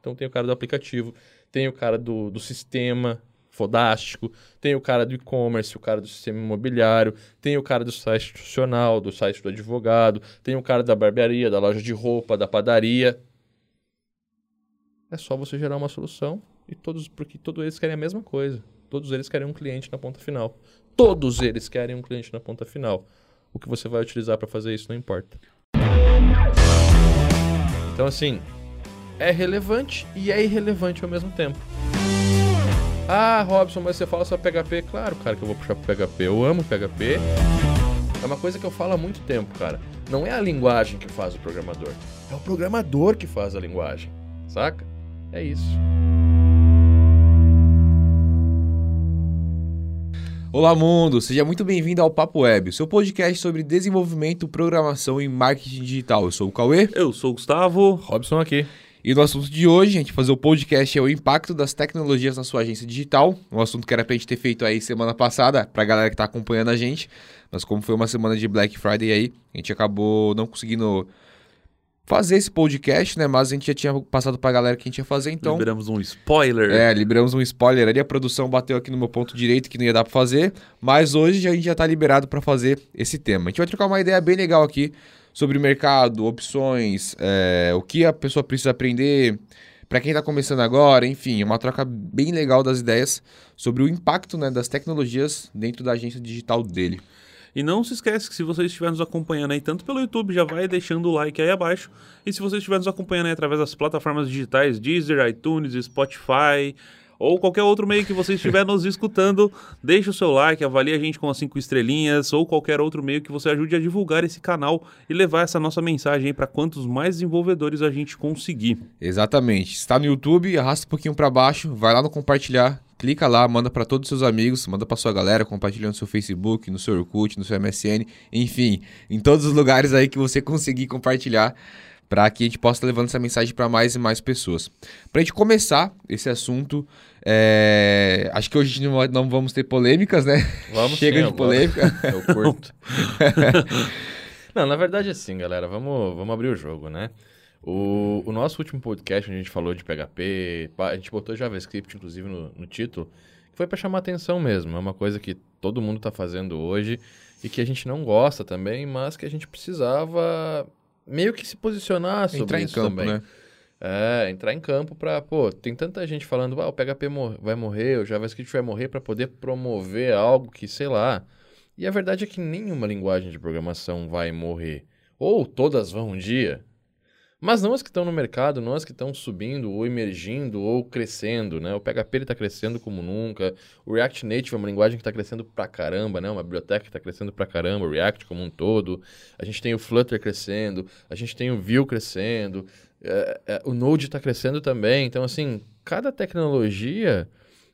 Então tem o cara do aplicativo, tem o cara do, do sistema fodástico, tem o cara do e-commerce, o cara do sistema imobiliário, tem o cara do site institucional, do site do advogado, tem o cara da barbearia, da loja de roupa, da padaria. É só você gerar uma solução e todos, porque todos eles querem a mesma coisa. Todos eles querem um cliente na ponta final. Todos eles querem um cliente na ponta final. O que você vai utilizar para fazer isso não importa. Então, assim, é relevante e é irrelevante ao mesmo tempo. Ah, Robson, mas você fala só PHP. Claro, cara, que eu vou puxar pro PHP. Eu amo PHP. É uma coisa que eu falo há muito tempo, cara. Não é a linguagem que faz o programador. É o programador que faz a linguagem. Saca? É isso. Olá, mundo! Seja muito bem-vindo ao Papo Web, seu podcast sobre desenvolvimento, programação e marketing digital. Eu sou o Cauê. Eu sou o Gustavo. Robson aqui. E no assunto de hoje, a gente fazer o podcast é o impacto das tecnologias na sua agência digital. Um assunto que era pra gente ter feito aí semana passada, pra galera que tá acompanhando a gente. Mas como foi uma semana de Black Friday aí, a gente acabou não conseguindo fazer esse podcast, né? Mas a gente já tinha passado pra galera que a gente ia fazer, então. Liberamos um spoiler. É, liberamos um spoiler ali. A produção bateu aqui no meu ponto direito que não ia dar pra fazer. Mas hoje a gente já tá liberado para fazer esse tema. A gente vai trocar uma ideia bem legal aqui sobre o mercado, opções, é, o que a pessoa precisa aprender. Para quem está começando agora, enfim, é uma troca bem legal das ideias sobre o impacto né, das tecnologias dentro da agência digital dele. E não se esquece que se você estiver nos acompanhando aí, tanto pelo YouTube, já vai deixando o like aí abaixo. E se você estiver nos acompanhando aí através das plataformas digitais, Deezer, iTunes, Spotify, ou qualquer outro meio que você estiver nos escutando, deixe o seu like, avalie a gente com as cinco estrelinhas ou qualquer outro meio que você ajude a divulgar esse canal e levar essa nossa mensagem para quantos mais desenvolvedores a gente conseguir. Exatamente. Está no YouTube, arrasta um pouquinho para baixo, vai lá no compartilhar, clica lá, manda para todos os seus amigos, manda para sua galera, compartilha no seu Facebook, no seu Orkut, no seu MSN, enfim, em todos os lugares aí que você conseguir compartilhar para que a gente possa levando essa mensagem para mais e mais pessoas. Para a gente começar esse assunto, é... acho que hoje não, vamos ter polêmicas, né? Vamos Chega sim, de polêmica. Eu curto. não, na verdade é assim, galera. Vamos, vamos abrir o jogo, né? O, o nosso último podcast, onde a gente falou de PHP, a gente botou JavaScript, inclusive, no, no título, foi para chamar atenção mesmo. É uma coisa que todo mundo está fazendo hoje e que a gente não gosta também, mas que a gente precisava meio que se posicionar sobre entrar isso em campo, também. né? É, entrar em campo para, pô, tem tanta gente falando, ah, o PHP mor vai morrer, o JavaScript vai morrer para poder promover algo que, sei lá. E a verdade é que nenhuma linguagem de programação vai morrer. Ou todas vão um dia. Mas não as que estão no mercado, não as que estão subindo, ou emergindo, ou crescendo, né? O PHP está crescendo como nunca. O React Native é uma linguagem que está crescendo pra caramba, né? Uma biblioteca que está crescendo pra caramba, o React como um todo. A gente tem o Flutter crescendo, a gente tem o Vue crescendo, é, é, o Node está crescendo também. Então, assim, cada tecnologia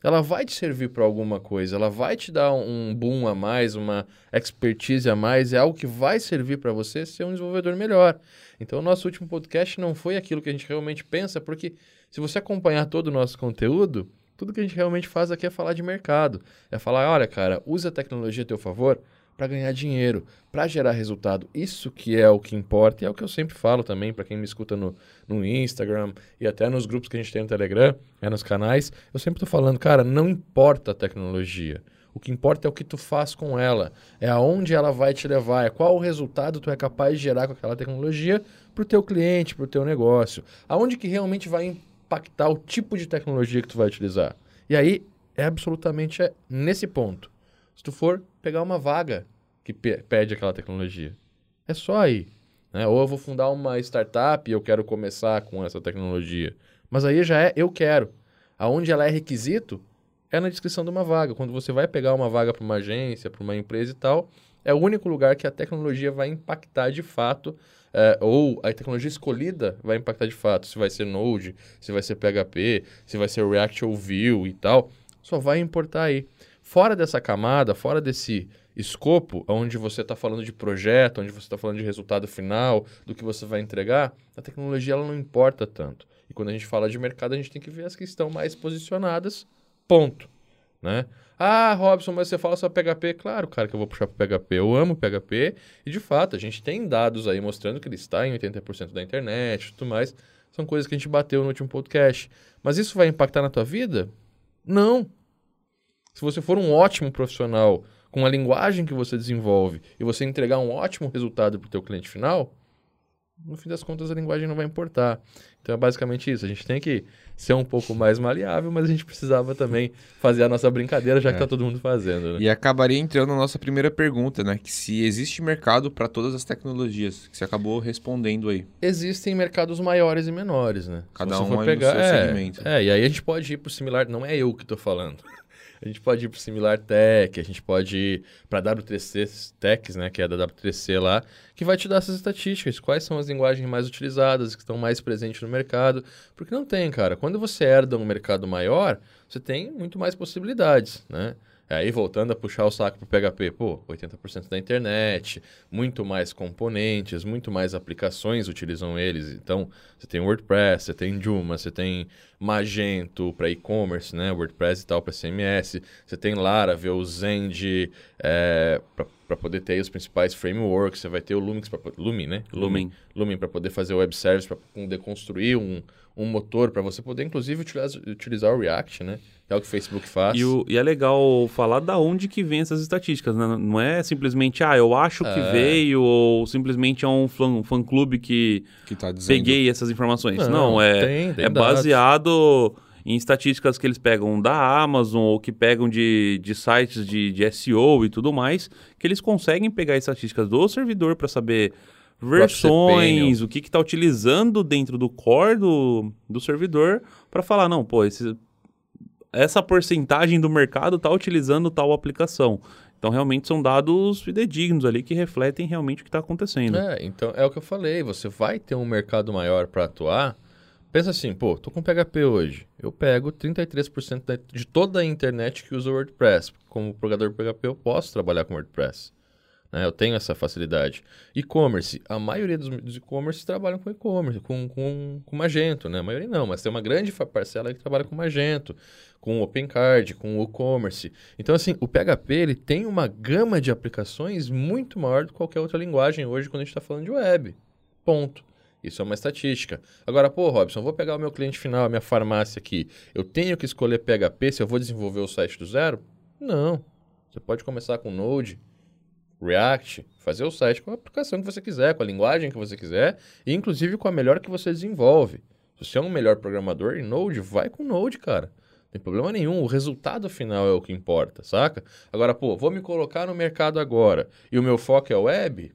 ela vai te servir para alguma coisa, ela vai te dar um boom a mais, uma expertise a mais, é algo que vai servir para você ser um desenvolvedor melhor. Então, o nosso último podcast não foi aquilo que a gente realmente pensa, porque se você acompanhar todo o nosso conteúdo, tudo que a gente realmente faz aqui é falar de mercado. É falar, olha, cara, use a tecnologia a teu favor para ganhar dinheiro, para gerar resultado. Isso que é o que importa e é o que eu sempre falo também para quem me escuta no, no Instagram e até nos grupos que a gente tem no Telegram, é nos canais. Eu sempre estou falando, cara, não importa a tecnologia. O que importa é o que tu faz com ela, é aonde ela vai te levar, é qual o resultado tu é capaz de gerar com aquela tecnologia para o teu cliente, para o teu negócio. Aonde que realmente vai impactar o tipo de tecnologia que tu vai utilizar. E aí é absolutamente nesse ponto. Se tu for pegar uma vaga que pede aquela tecnologia, é só aí. Né? Ou eu vou fundar uma startup e eu quero começar com essa tecnologia. Mas aí já é eu quero. Aonde ela é requisito, é na descrição de uma vaga. Quando você vai pegar uma vaga para uma agência, para uma empresa e tal, é o único lugar que a tecnologia vai impactar de fato, é, ou a tecnologia escolhida vai impactar de fato. Se vai ser Node, se vai ser PHP, se vai ser React ou Vue e tal, só vai importar aí. Fora dessa camada, fora desse escopo, onde você está falando de projeto, onde você está falando de resultado final, do que você vai entregar, a tecnologia ela não importa tanto. E quando a gente fala de mercado, a gente tem que ver as que estão mais posicionadas Ponto. Né? Ah, Robson, mas você fala só PHP. Claro, cara, que eu vou puxar para PHP. Eu amo PHP e, de fato, a gente tem dados aí mostrando que ele está em 80% da internet e tudo mais. São coisas que a gente bateu no último podcast. Mas isso vai impactar na tua vida? Não. Se você for um ótimo profissional com a linguagem que você desenvolve e você entregar um ótimo resultado para o teu cliente final, no fim das contas a linguagem não vai importar. Então é basicamente isso. A gente tem que ser um pouco mais maleável, mas a gente precisava também fazer a nossa brincadeira, já que É. tá todo mundo fazendo. Né? E acabaria entrando na nossa primeira pergunta, né? Que se existe mercado para todas as tecnologias, que você acabou respondendo aí. Existem mercados maiores e menores, né? Cada um for no pegar, seu é, segmento. É, e aí a gente pode ir pro similar, não é eu que tô falando. A gente pode ir pro Similar Tech, a gente pode ir para W3C Techs, né, que é da W3C lá, que vai te dar essas estatísticas, quais são as linguagens mais utilizadas, que estão mais presentes no mercado, porque não tem, cara. Quando você herda um mercado maior, você tem muito mais possibilidades, né? Aí voltando a puxar o saco pro PHP, pô, 80% da internet, muito mais componentes, muito mais aplicações utilizam eles. Então, você tem WordPress, você tem Joomla, você tem Magento para e-commerce, né? WordPress e tal para CMS. Você tem Laravel, Zend, é, para poder ter aí os principais frameworks. Você vai ter o Lumix, pra, Lumin, né? Lumin. Lumin para poder fazer web service, para poder construir um, um motor, para você poder, inclusive, utilizar, utilizar o React, né? Que é o que o Facebook faz. E, o- e é legal falar da onde que vem essas estatísticas, né? Não é simplesmente, ah, eu acho que É. veio, ou simplesmente é um fã- fã-clube que Que tá dizendo. peguei essas informações. Não, Não, é, tem- tem é dados. baseado em estatísticas que eles pegam da Amazon ou que pegam de, de sites de, de SEO e tudo mais, que eles conseguem pegar estatísticas do servidor para saber versões, o que está utilizando dentro do core do, do servidor, para falar, não, pô, esse, essa porcentagem do mercado está utilizando tal aplicação. Então, realmente, são dados fidedignos ali que refletem realmente o que está acontecendo. É, então é o que eu falei, você vai ter um mercado maior para atuar. Pensa assim, pô, tô com PHP hoje. Eu pego 33% da- de toda a internet que usa WordPress. Como programador PHP, eu posso trabalhar com WordPress. Né? Eu tenho essa facilidade. E-commerce, a maioria dos, dos e-commerce trabalham com e-commerce, com, com, com Magento, né? A maioria não, mas tem uma grande parcela que trabalha com Magento, com OpenCard, com WooCommerce. Então, assim, o PHP ele tem uma gama de aplicações muito maior do que qualquer outra linguagem hoje quando a gente está falando de web. Ponto. Isso é uma estatística. Agora, pô, Robson, vou pegar o meu cliente final, a minha farmácia aqui. Eu tenho que escolher PHP se eu vou desenvolver o site do zero? Não. Você pode começar com Node, React, fazer o site com a aplicação que você quiser, com a linguagem que você quiser, e inclusive com a melhor que você desenvolve. Se você é um melhor programador em Node, vai com Node, cara. Tem problema nenhum, o resultado final é o que importa, saca? Agora, pô, vou me colocar no mercado agora e o meu foco é web,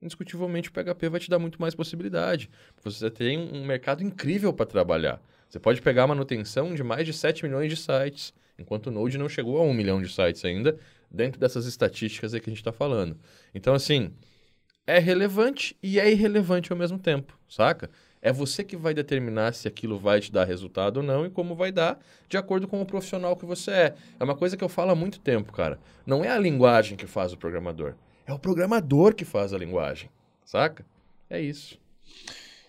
indiscutivelmente o PHP vai te dar muito mais possibilidade. Você tem um mercado incrível para trabalhar. Você pode pegar a manutenção de mais de 7 milhões de sites, enquanto o Node não chegou a 1 milhão de sites ainda, dentro dessas estatísticas aí que a gente está falando. Então, assim, é relevante e é irrelevante ao mesmo tempo, saca? É você que vai determinar se aquilo vai te dar resultado ou não e como vai dar, de acordo com o profissional que você é. É uma coisa que eu falo há muito tempo, cara. Não é a linguagem que faz o programador, é o programador que faz a linguagem, saca? É isso.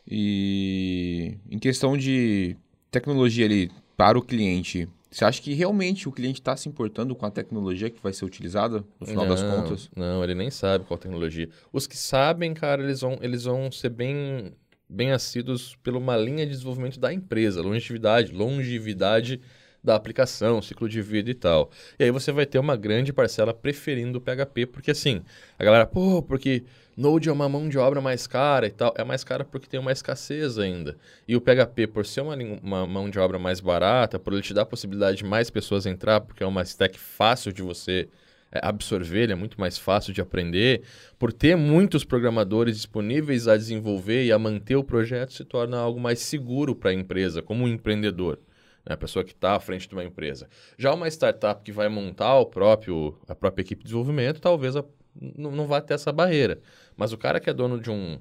E em questão de tecnologia ali para o cliente, você acha que realmente o cliente está se importando com a tecnologia que vai ser utilizada no final das Não, contas? Não, ele nem sabe qual tecnologia. Os que sabem, cara, eles vão, eles vão ser bem, bem assíduos pela uma linha de desenvolvimento da empresa, longevidade, longevidade da aplicação, ciclo de vida e tal. E aí você vai ter uma grande parcela preferindo o PHP, porque assim, a galera, pô, porque Node é uma mão de obra mais cara e tal. É mais cara porque tem uma escassez ainda. E o PHP, por ser uma, uma mão de obra mais barata, por ele te dar a possibilidade de mais pessoas entrar, porque é uma stack fácil de você é, absorver, ele é muito mais fácil de aprender, por ter muitos programadores disponíveis a desenvolver e a manter o projeto, se torna algo mais seguro para a empresa, como um empreendedor. né? A pessoa que está à frente de uma empresa. Já uma startup que vai montar o próprio, a própria equipe de desenvolvimento, talvez a- não vá ter essa barreira. Mas o cara que é dono de um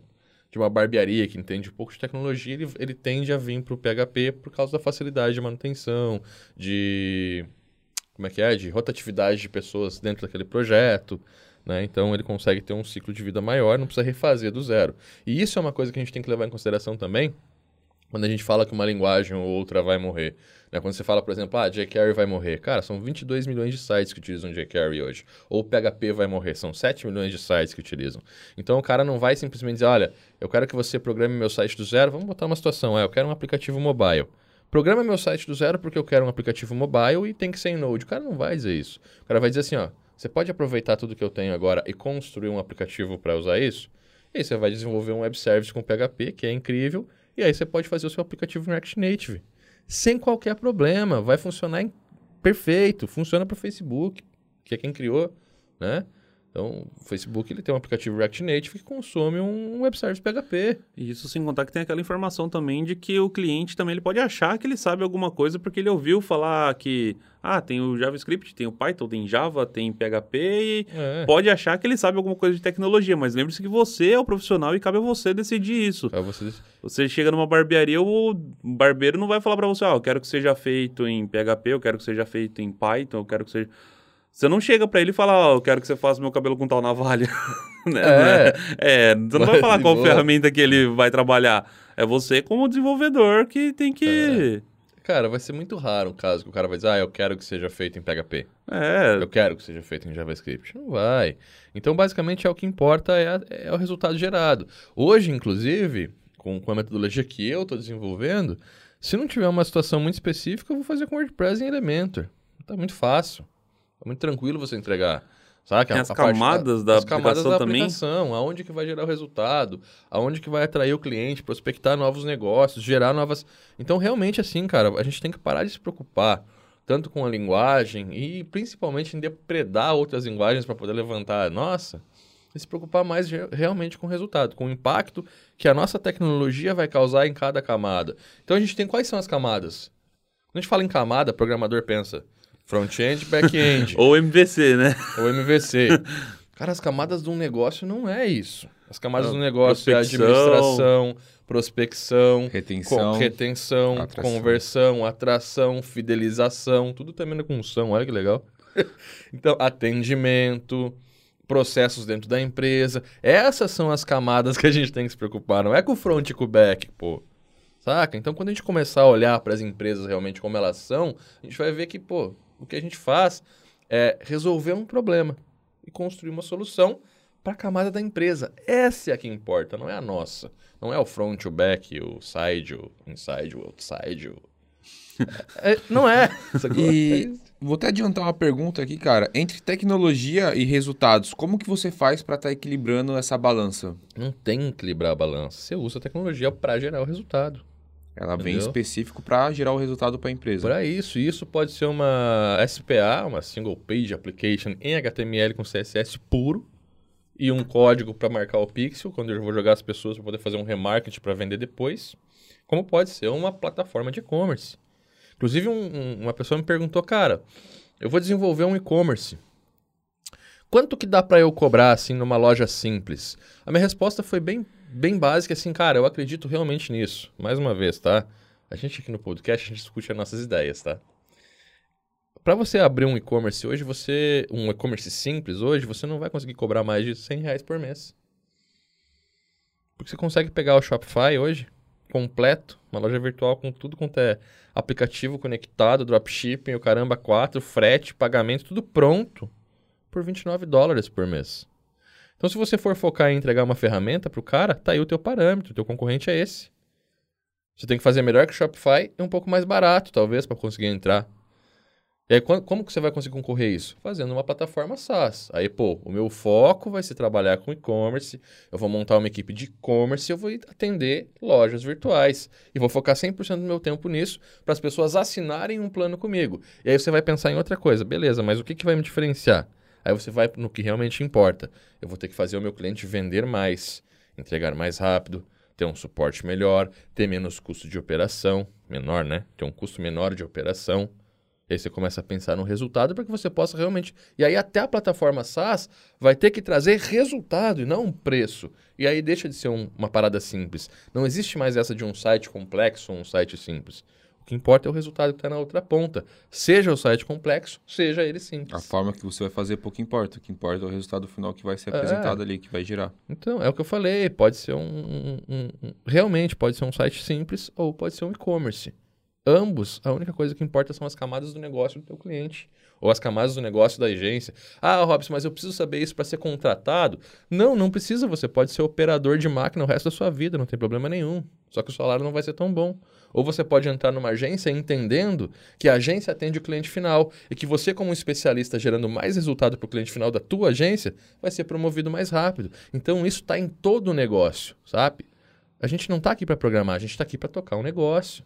de uma barbearia que entende um pouco de tecnologia, ele, ele tende a vir para o PHP por causa da facilidade de manutenção, de como é que é, de rotatividade de pessoas dentro daquele projeto, né? Então ele consegue ter um ciclo de vida maior, não precisa refazer do zero. E isso é uma coisa que a gente tem que levar em consideração também, quando a gente fala que uma linguagem ou outra vai morrer. Né? Quando você fala, por exemplo, ah, jQuery vai morrer. Cara, são 22 milhões de sites que utilizam jQuery hoje. Ou PHP vai morrer, são 7 milhões de sites que utilizam. Então o cara não vai simplesmente dizer, olha, eu quero que você programe meu site do zero. Vamos botar uma situação, é, eu quero um aplicativo mobile. Programa meu site do zero porque eu quero um aplicativo mobile e tem que ser em Node. O cara não vai dizer isso. O cara vai dizer assim, ó, você pode aproveitar tudo que eu tenho agora e construir um aplicativo para usar isso? E aí você vai desenvolver um web service com PHP, que é incrível, e aí você pode fazer o seu aplicativo em React Native. Sem qualquer problema. Vai funcionar em... perfeito. Funciona para o Facebook, que é quem criou, né? Então, o Facebook ele tem um aplicativo React Native que consome um web service PHP. Isso sem contar que tem aquela informação também de que o cliente também ele pode achar que ele sabe alguma coisa porque ele ouviu falar que ah, tem o JavaScript, tem o Python, tem Java, tem PHP e é. pode achar que ele sabe alguma coisa de tecnologia, mas lembre-se que você é o profissional e cabe a você decidir isso. É você... você chega numa barbearia, o barbeiro não vai falar para você, ah, eu quero que seja feito em PHP, eu quero que seja feito em Python, eu quero que seja você não chega para ele e fala, ó, oh, eu quero que você faça meu cabelo com tal navalha. né? É. é, você não vai falar qual boa. ferramenta que ele vai trabalhar. É você, como desenvolvedor, que tem que. É. Cara, vai ser muito raro o caso que o cara vai dizer, ah, eu quero que seja feito em PHP. É. Eu quero que seja feito em JavaScript. Não vai. Então, basicamente, é o que importa é, a, é o resultado gerado. Hoje, inclusive, com, com a metodologia que eu estou desenvolvendo, se não tiver uma situação muito específica, eu vou fazer com WordPress em Elementor. Tá muito fácil. É muito tranquilo você entregar. Sabe? As camadas da, da as camadas da também. aplicação, aonde que vai gerar o resultado, aonde que vai atrair o cliente, prospectar novos negócios, gerar novas... Então, realmente, assim, cara, a gente tem que parar de se preocupar tanto com a linguagem e principalmente em depredar outras linguagens para poder levantar nossa, e se preocupar mais realmente com o resultado, com o impacto que a nossa tecnologia vai causar em cada camada. Então, a gente tem quais são as camadas? Quando a gente fala em camada, o programador pensa Front-end, back-end. Ou MVC, né? Ou MVC. Cara, as camadas de um negócio não é isso. As camadas não, do negócio é administração, prospecção, retenção, retenção atração. conversão, atração, fidelização, tudo termina com são, olha que legal. então, atendimento, processos dentro da empresa. Essas são as camadas que a gente tem que se preocupar. Não é com o front e com o back, pô. Saca? Então, quando a gente começar a olhar para as empresas realmente como elas são, a gente vai ver que, pô, o que a gente faz é resolver um problema e construir uma solução para a camada da empresa. Essa é a que importa, não é a nossa. Não é o front, o back, o side, o inside, o outside. O... É, é, não é. e vou até adiantar uma pergunta aqui, cara. Entre tecnologia e resultados, como que você faz para estar tá equilibrando essa balança? Não tem que equilibrar a balança. Você usa a tecnologia para gerar o resultado. Ela Entendeu? vem específico para gerar o resultado para a empresa. Para isso, isso pode ser uma SPA, uma Single Page Application em HTML com CSS puro e um código para marcar o pixel quando eu vou jogar as pessoas para poder fazer um remarketing para vender depois. Como pode ser uma plataforma de e-commerce. Inclusive, um, um, uma pessoa me perguntou, cara, eu vou desenvolver um e-commerce. Quanto que dá para eu cobrar assim numa loja simples? A minha resposta foi bem bem básica, assim, cara, eu acredito realmente nisso. Mais uma vez, tá? A gente aqui no podcast, a gente discute as nossas ideias, tá? Para você abrir um e-commerce hoje, você. Um e-commerce simples hoje, você não vai conseguir cobrar mais de 100 reais por mês. Porque você consegue pegar o Shopify hoje, completo, uma loja virtual com tudo quanto é aplicativo conectado, dropshipping, o caramba 4, frete, pagamento, tudo pronto, por 29 dólares por mês. Então, se você for focar em entregar uma ferramenta para o cara, tá aí o teu parâmetro, o teu concorrente é esse. Você tem que fazer melhor que o Shopify e um pouco mais barato, talvez, para conseguir entrar. E aí, como que você vai conseguir concorrer isso? Fazendo uma plataforma SaaS. Aí, pô, o meu foco vai ser trabalhar com e-commerce, eu vou montar uma equipe de e-commerce eu vou atender lojas virtuais. E vou focar 100% do meu tempo nisso para as pessoas assinarem um plano comigo. E aí você vai pensar em outra coisa. Beleza, mas o que, que vai me diferenciar? Aí você vai no que realmente importa. Eu vou ter que fazer o meu cliente vender mais, entregar mais rápido, ter um suporte melhor, ter menos custo de operação, menor, né? Ter um custo menor de operação. Aí você começa a pensar no resultado para que você possa realmente. E aí até a plataforma SaaS vai ter que trazer resultado e não um preço. E aí deixa de ser um, uma parada simples. Não existe mais essa de um site complexo ou um site simples. O que importa é o resultado que está na outra ponta. Seja o site complexo, seja ele simples. A forma que você vai fazer pouco importa. O que importa é o resultado final que vai ser apresentado ali, que vai girar. Então, é o que eu falei. Pode ser um, um- um- um- Realmente, pode ser um site simples ou pode ser um e-commerce. Ambos, a única coisa que importa são as camadas do negócio do teu cliente. Ou as camadas do negócio da agência. Ah, Robson, mas eu preciso saber isso para ser contratado? Não, não precisa. Você pode ser operador de máquina o resto da sua vida, não tem problema nenhum. Só que o salário não vai ser tão bom. Ou você pode entrar numa agência entendendo que a agência atende o cliente final e que você, como especialista gerando mais resultado para o cliente final da tua agência, vai ser promovido mais rápido. Então isso está em todo o negócio, sabe? A gente não está aqui para programar, a gente está aqui para tocar um negócio.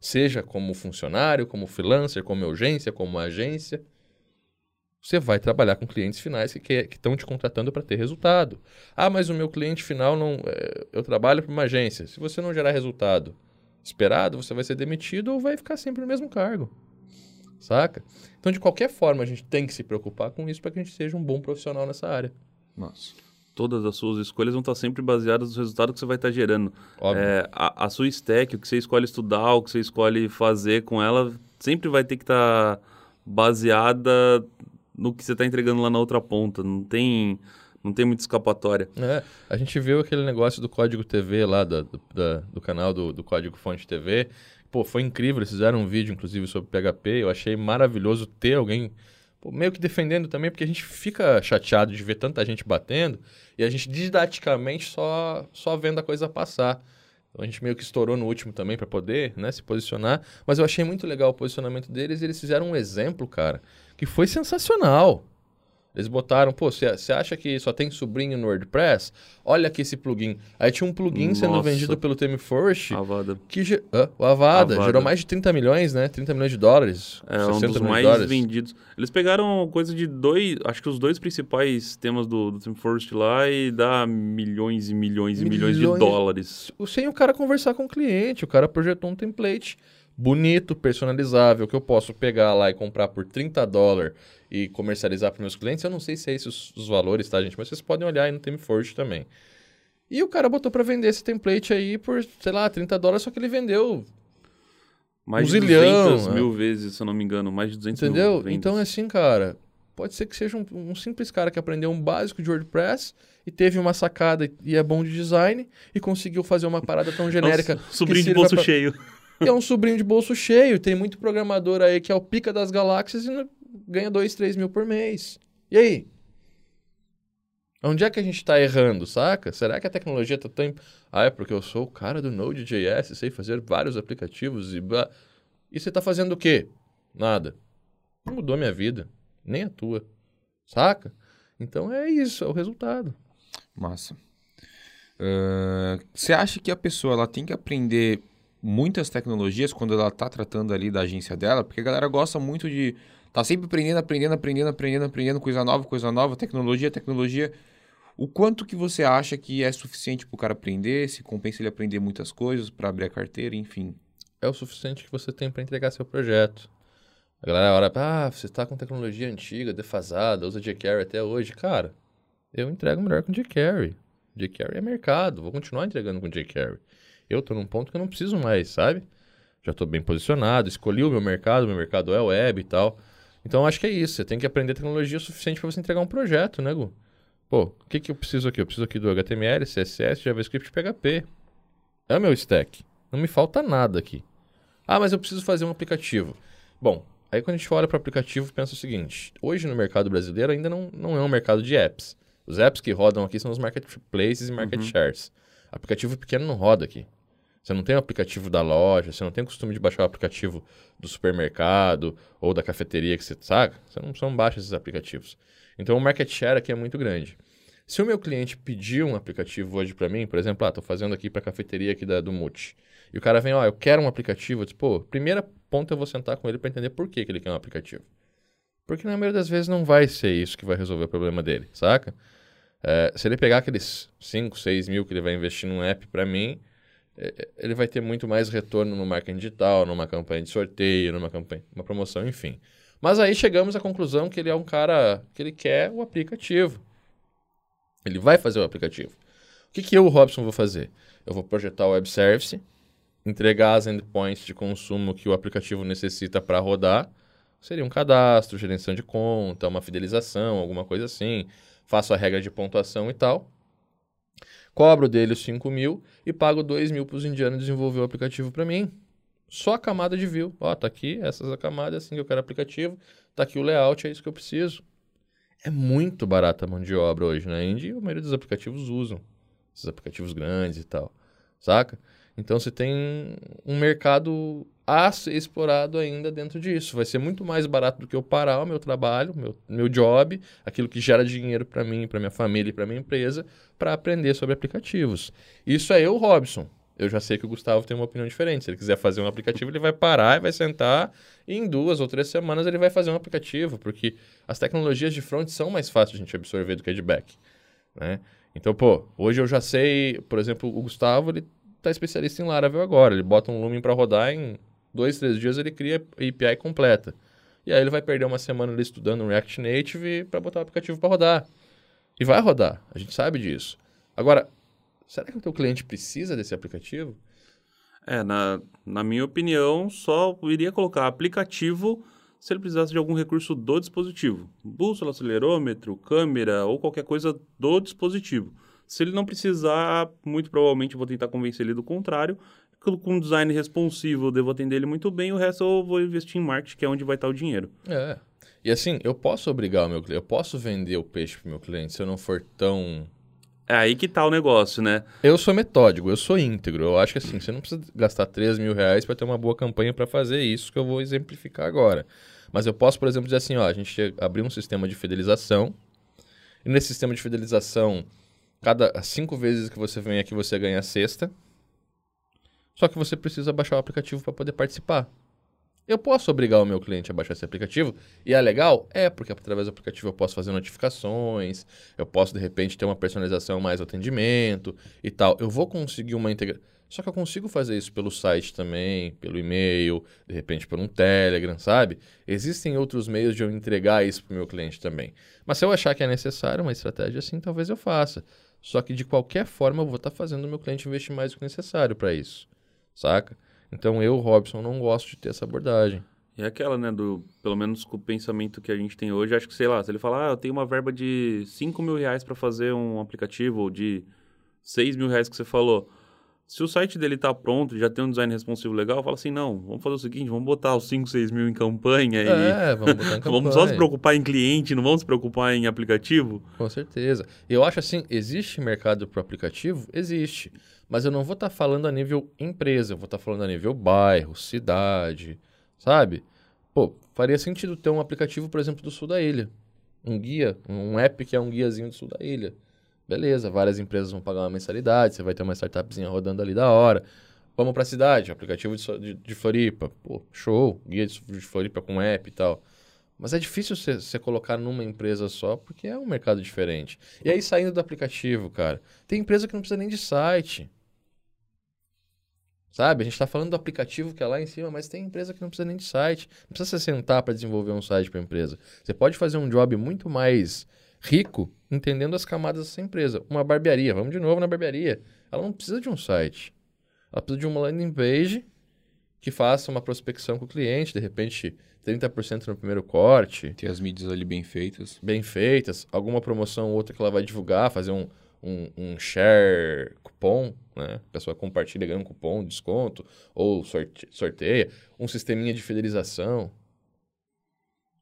Seja como funcionário, como freelancer, como urgência, como agência. Você vai trabalhar com clientes finais que estão te contratando para ter resultado. Ah, mas o meu cliente final não. é, eu trabalho para uma agência. Se você não gerar resultado esperado, você vai ser demitido ou vai ficar sempre no mesmo cargo. Saca? Então, de qualquer forma, a gente tem que se preocupar com isso para que a gente seja um bom profissional nessa área. Nossa. Todas as suas escolhas vão estar sempre baseadas no resultado que você vai estar gerando. É, a, a sua stack, o que você escolhe estudar, o que você escolhe fazer com ela, sempre vai ter que estar baseada no que você está entregando lá na outra ponta. Não tem, não tem muita escapatória. É, a gente viu aquele negócio do Código TV lá, da, do, da- do canal do, do Código Fonte TV. Pô, foi incrível, eles fizeram um vídeo, inclusive, sobre PHP. Eu achei maravilhoso ter alguém pô, meio que defendendo também, porque a gente fica chateado de ver tanta gente batendo e a gente didaticamente só, só vendo a coisa passar. Então a gente meio que estourou no último também para poder né, se posicionar. Mas eu achei muito legal o posicionamento deles e eles fizeram um exemplo, cara, que foi sensacional. Eles botaram, pô, você acha que só tem sobrinho no WordPress? Olha aqui esse plugin. Aí tinha um plugin sendo Nossa. vendido pelo ThemeForest, Avada. que ge- ah, o Avada, Avada. gerou mais de 30 milhões, né? 30 milhões de dólares. É um 60 dos mais de dólares. vendidos. Eles pegaram coisa de dois, acho que os dois principais temas do, do Forest lá e dá milhões e milhões e milhões de Milhões. dólares. O- Sem o cara conversar com o cliente, o cara projetou um template bonito, personalizável, que eu posso pegar lá e comprar por 30 dólares e comercializar para meus clientes. Eu não sei se é esses os, valores, tá, gente? Mas vocês podem olhar aí no ThemeForest também. E o cara botou para vender esse template aí por, sei lá, 30 dólares, só que ele vendeu Mais Um de zilhão, 200 é. mil vezes, se eu não me engano. Mais de 200 Entendeu? mil vendas. Então, assim, cara, pode ser que seja um, um simples cara que aprendeu um básico de WordPress e teve uma sacada e é bom de design e conseguiu fazer uma parada tão genérica. É um sobrinho de bolso pra- cheio. E é um sobrinho de bolso cheio. Tem muito programador aí que é o pica das galáxias e ganha 2, 3 mil por mês. E aí? Onde é que a gente tá errando, saca? Será que a tecnologia tá tão. Ah, é porque eu sou o cara do Node.js, sei fazer vários aplicativos e. blá. E você tá fazendo o quê? Nada. Não mudou minha vida. Nem a tua. Saca? Então é isso, é o resultado. Massa. Você acha que a pessoa ela tem que aprender muitas tecnologias quando ela tá tratando ali da agência dela? Porque a galera gosta muito de tá sempre aprendendo, aprendendo, aprendendo, aprendendo, aprendendo coisa nova, coisa nova, tecnologia, tecnologia. O quanto que você acha que é suficiente para o cara aprender? Se compensa ele aprender muitas coisas para abrir a carteira, enfim. é o suficiente que você tem para entregar seu projeto. A galera olha, ah, você está com tecnologia antiga, defasada, usa jQuery até hoje. Cara, eu entrego melhor com jQuery. jQuery é mercado, vou continuar entregando com jQuery. Eu tô num ponto que eu não preciso mais, sabe? Já estou bem posicionado, escolhi o meu mercado, meu mercado é web e tal. Então acho que é isso, você tem que aprender tecnologia o suficiente para você entregar um projeto, né, Gu? Pô, o que, que eu preciso aqui? Eu preciso aqui do HTML, CSS, JavaScript e PHP. É o meu stack. Não me falta nada aqui. Ah, mas eu preciso fazer um aplicativo. Bom, aí quando a gente olha para o aplicativo, pensa o seguinte: hoje no mercado brasileiro ainda não, não é um mercado de apps. Os apps que rodam aqui são os marketplaces e market shares. Aplicativo pequeno não roda aqui. Você não tem o aplicativo da loja, você não tem o costume de baixar o aplicativo do supermercado ou da cafeteria que você sabe. Você não, você não baixa esses aplicativos. Então o market share aqui é muito grande. Se o meu cliente pedir um aplicativo hoje para mim, por exemplo, ah, tô fazendo aqui para a cafeteria aqui da, do Multi. E o cara vem, ó, eu quero um aplicativo. Eu pô, primeira ponta eu vou sentar com ele para entender por que, que ele quer um aplicativo. Porque na maioria das vezes não vai ser isso que vai resolver o problema dele, saca? É, se ele pegar aqueles 5, 6 mil que ele vai investir num app para mim, é, ele vai ter muito mais retorno no marketing digital, numa campanha de sorteio, numa campanha, uma promoção, enfim. Mas aí chegamos à conclusão que ele é um cara que ele quer o aplicativo. Ele vai fazer o aplicativo. O que, que eu, Robson, vou fazer? Eu vou projetar o web service, entregar as endpoints de consumo que o aplicativo necessita para rodar. Seria um cadastro, gerenciação de conta, uma fidelização, alguma coisa assim. Faço a regra de pontuação e tal. Cobro dele os 5 mil e pago 2 mil para os indianos desenvolver o aplicativo para mim. Só a camada de view. Ó, tá aqui, essas camadas, assim que eu quero aplicativo. Tá aqui o layout, é isso que eu preciso. É muito barata a mão de obra hoje na Indy e a maioria dos aplicativos usam. Esses aplicativos grandes e tal. Saca? Então você tem um mercado a ser explorado ainda dentro disso. Vai ser muito mais barato do que eu parar o meu trabalho, meu, meu job, aquilo que gera dinheiro para mim, para minha família e para minha empresa, para aprender sobre aplicativos. Isso é eu, Robson. Eu já sei que o Gustavo tem uma opinião diferente. Se ele quiser fazer um aplicativo, ele vai parar e vai sentar e em duas ou três semanas ele vai fazer um aplicativo, porque as tecnologias de front são mais fáceis de a gente absorver do que de back. Né? Então, pô, hoje eu já sei, por exemplo, o Gustavo, ele tá especialista em Laravel agora. Ele bota um Lumen para rodar em dois, três dias ele cria a API completa. E aí ele vai perder uma semana ali estudando React Native para botar o aplicativo para rodar. E vai rodar, a gente sabe disso. Agora, será que o teu cliente precisa desse aplicativo? É, na, na minha opinião, só iria colocar aplicativo se ele precisasse de algum recurso do dispositivo. Bússola, acelerômetro, câmera ou qualquer coisa do dispositivo. Se ele não precisar, muito provavelmente vou tentar convencer ele do contrário. Com um design responsivo, eu devo atender ele muito bem, o resto eu vou investir em marketing, que é onde vai estar o dinheiro. É. E assim, eu posso obrigar o meu cliente, eu posso vender o peixe para o meu cliente se eu não for tão é aí que tá o negócio, né? Eu sou metódico, eu sou íntegro. Eu acho que assim, você não precisa gastar 3 mil reais para ter uma boa campanha para fazer isso que eu vou exemplificar agora. Mas eu posso, por exemplo, dizer assim, ó, a gente abrir um sistema de fidelização. E nesse sistema de fidelização, cada cinco vezes que você vem aqui, você ganha a sexta. Só que você precisa baixar o aplicativo para poder participar. Eu posso obrigar o meu cliente a baixar esse aplicativo e é legal? É, porque através do aplicativo eu posso fazer notificações, eu posso de repente ter uma personalização mais atendimento e tal. Eu vou conseguir uma integração. Só que eu consigo fazer isso pelo site também, pelo e-mail, de repente por um Telegram, sabe? Existem outros meios de eu entregar isso para o meu cliente também. Mas se eu achar que é necessário uma estratégia assim, talvez eu faça. Só que de qualquer forma eu vou estar tá fazendo o meu cliente investir mais do que necessário para isso, saca? Então eu, Robson, não gosto de ter essa abordagem. E é aquela, né, do, pelo menos com o pensamento que a gente tem hoje, acho que, sei lá, se ele falar, ah, eu tenho uma verba de 5 mil reais para fazer um aplicativo, ou de 6 mil reais que você falou, se o site dele tá pronto, já tem um design responsivo legal, fala assim, não, vamos fazer o seguinte, vamos botar os 5, 6 mil em campanha e... É, vamos botar em campanha. vamos só se preocupar em cliente, não vamos se preocupar em aplicativo? Com certeza. Eu acho assim, existe mercado para aplicativo? Existe. Mas eu não vou estar tá falando a nível empresa, eu vou estar tá falando a nível bairro, cidade, sabe? Pô, faria sentido ter um aplicativo, por exemplo, do sul da ilha. Um guia, um app que é um guiazinho do sul da ilha. Beleza, várias empresas vão pagar uma mensalidade, você vai ter uma startupzinha rodando ali da hora. Vamos para a cidade, aplicativo de, de, de, Floripa. Pô, show, guia de, de Floripa com app e tal. Mas é difícil você colocar numa empresa só, porque é um mercado diferente. E aí, saindo do aplicativo, cara, tem empresa que não precisa nem de site. Sabe? A gente está falando do aplicativo que é lá em cima, mas tem empresa que não precisa nem de site. Não precisa se sentar para desenvolver um site para empresa. Você pode fazer um job muito mais rico entendendo as camadas dessa empresa. Uma barbearia, vamos de novo na barbearia. Ela não precisa de um site. Ela precisa de uma landing page que faça uma prospecção com o cliente, de repente 30% no primeiro corte. Ter as mídias ali bem feitas. Bem feitas. Alguma promoção ou outra que ela vai divulgar, fazer um, um, um share cupom, né? A pessoa compartilha, ganha um cupom, desconto, ou sorte, sorteia. Um sisteminha de fidelização.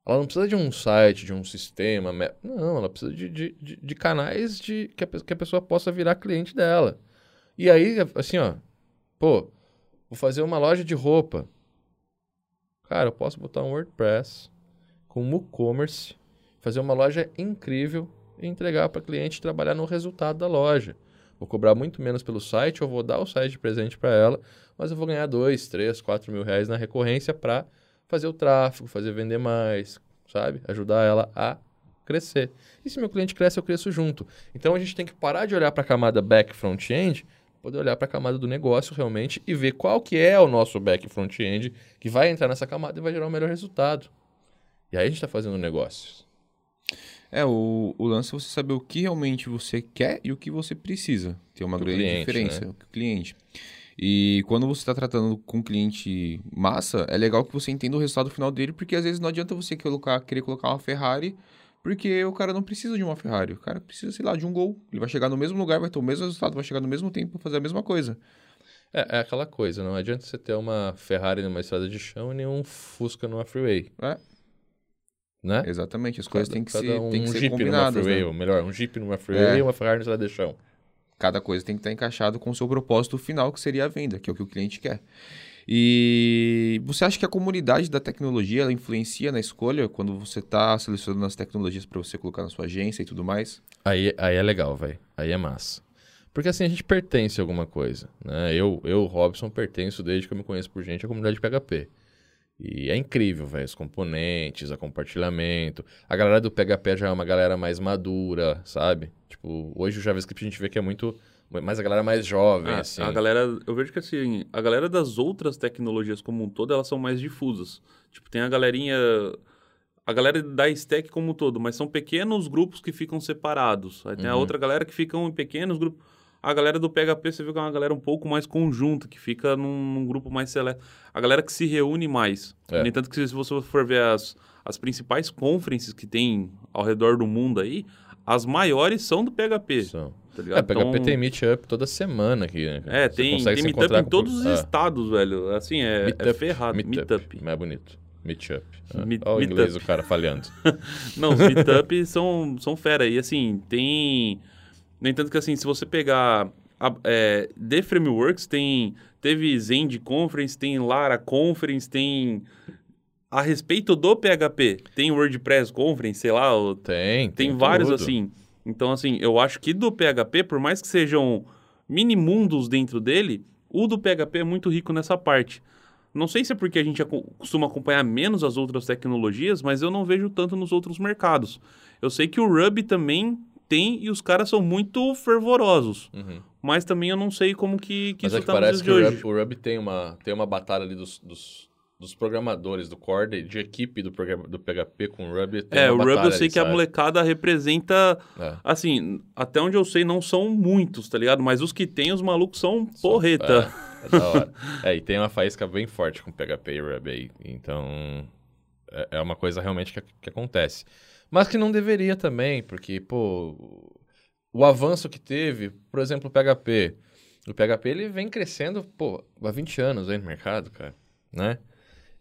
Ela não precisa de um site, de um sistema. Não, ela precisa de, de, de, canais de, que, a, que a pessoa possa virar cliente dela. E aí, assim, ó, pô, vou fazer uma loja de roupa. Cara, eu posso botar um WordPress com WooCommerce, fazer uma loja incrível e entregar para cliente trabalhar no resultado da loja. Vou cobrar muito menos pelo site, eu vou dar o site de presente para ela, mas eu vou ganhar 2, 3, 4 mil reais na recorrência para fazer o tráfego, fazer vender mais, sabe? Ajudar ela a crescer. E se meu cliente cresce, eu cresço junto. Então a gente tem que parar de olhar para a camada back front-end, poder olhar para a camada do negócio realmente e ver qual que é o nosso back front-end que vai entrar nessa camada e vai gerar o melhor resultado. E aí a gente está fazendo negócios. É, o, o lance é você saber o que realmente você quer e o que você precisa. Tem uma grande cliente, diferença. Né? O cliente. E quando você está tratando com um cliente massa, é legal que você entenda o resultado final dele, porque às vezes não adianta você colocar, querer colocar uma Ferrari, porque o cara não precisa de uma Ferrari. O cara precisa, sei lá, de um gol. Ele vai chegar no mesmo lugar, vai ter o mesmo resultado, vai chegar no mesmo tempo para fazer a mesma coisa. É, é aquela coisa, não adianta você ter uma Ferrari numa estrada de chão e nenhum Fusca numa freeway. É. Né? Exatamente, as coisas têm que ser, um têm que ser Jeep numa combinadas. freeway, né? ou melhor, um Jeep numa freeway É. e uma Ferrari na estrada de chão. Cada coisa tem que estar encaixado com o seu propósito final, que seria a venda, que é o que o cliente quer. E você acha que a comunidade da tecnologia ela influencia na escolha quando você está selecionando as tecnologias para você colocar na sua agência e tudo mais? Aí, aí é legal, velho. Aí é massa. Porque assim, a gente pertence a alguma coisa, né? Eu, eu, Robson, pertenço desde que eu me conheço por gente à comunidade PHP. E é incrível, velho, os componentes, o compartilhamento. A galera do PHP já é uma galera mais madura, sabe? Tipo, hoje o JavaScript a gente vê que é muito... Mais a galera mais jovem, Ah, assim. A galera, eu vejo que assim, a galera das outras tecnologias como um todo, elas são mais difusas. Tipo, tem a galerinha, a galera da stack como um todo, mas são pequenos grupos que ficam separados. Aí tem a Uhum. outra galera que ficam em pequenos grupos. A galera do PHP, você vê que é uma galera um pouco mais conjunta, que fica num, num grupo mais seleto. A galera que se reúne mais. É. No entanto, que se você for ver as, as principais conferences que tem ao redor do mundo aí, as maiores são do PHP. São. Tá É? PHP Então- tem meetup toda semana aqui, né? é, Você tem, tem meetup em com- todos os Ah, estados, velho. Assim, é, é meetup, ferrado. Meetup. Meetup. Mais bonito. Meetup. Ah, Meet- Olha o inglês do cara falhando. Não, os meetup são, são fera. E assim, tem. No entanto, que assim, se você pegar. A, é, The Frameworks tem. Teve Zend Conference, tem Lara Conference, tem. A respeito do PHP, tem WordPress Conference, sei lá, o- Tem, tem, vários tudo. assim. Então, assim, eu acho que do PHP, por mais que sejam mini mundos dentro dele, o do PHP é muito rico nessa parte. Não sei se é porque a gente costuma acompanhar menos as outras tecnologias, mas eu não vejo tanto nos outros mercados. Eu sei que o Ruby também tem e os caras são muito fervorosos. Uhum. Mas também eu não sei como que, que Mas isso é que tá parece que o. Ruby, o Ruby tem, uma, tem uma batalha ali dos, dos, dos programadores do core, de, de equipe do, programa, do PHP com o Ruby. É, o Ruby eu sei ali, que a sabe? molecada representa É. Assim, até onde eu sei, não são muitos, tá ligado? Mas os que tem, os malucos são porreta. É, é da hora. é, e tem uma faísca bem forte com PHP e Ruby aí. Então, é, é uma coisa realmente que, que acontece. Mas que não deveria também, porque, pô, o avanço que teve, por exemplo, o PHP. O PHP, ele vem crescendo, pô, há 20 anos aí no mercado, cara, né?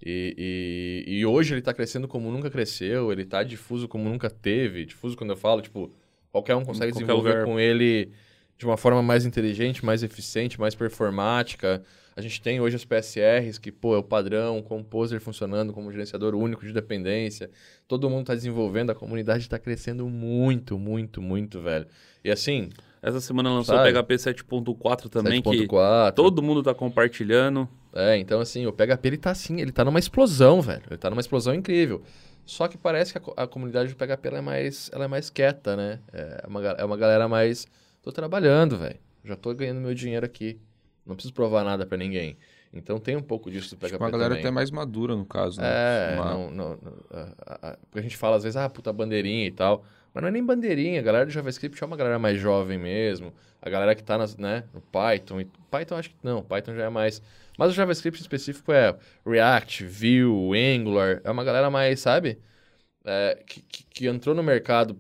E, e, e hoje ele tá crescendo como nunca cresceu, ele tá difuso como nunca teve. Difuso quando eu falo, tipo, qualquer um consegue qualquer desenvolver lugar. com ele de uma forma mais inteligente, mais eficiente, mais performática. A gente tem hoje as PSRs, que, pô, é o padrão, o Composer funcionando como gerenciador único de dependência. Todo mundo está desenvolvendo, a comunidade está crescendo muito, muito, muito, velho. E assim, Essa semana lançou o PHP 7.4 também, que 7.4. todo mundo tá compartilhando. É, então assim, o PHP ele tá assim, ele tá numa explosão, velho. Ele tá numa explosão incrível. Só que parece que a, a comunidade do PHP ela é mais, ela é mais quieta, né? É uma, ga- é uma galera mais. Tô trabalhando, velho. Já tô ganhando meu dinheiro aqui. Não preciso provar nada pra ninguém. Então tem um pouco disso do PHP Tipo, uma galera também. até mais madura, no caso, né? É, Uma- não, não, não, a- a- a gente fala às vezes, ah, puta bandeirinha e tal. Mas não é nem bandeirinha, a galera do JavaScript é uma galera mais jovem mesmo. A galera que tá nas, né, no Python. E, Python acho que não, Python já é mais. Mas o JavaScript específico é React, Vue, Angular. É uma galera mais, sabe? É, que, que, entrou no mercado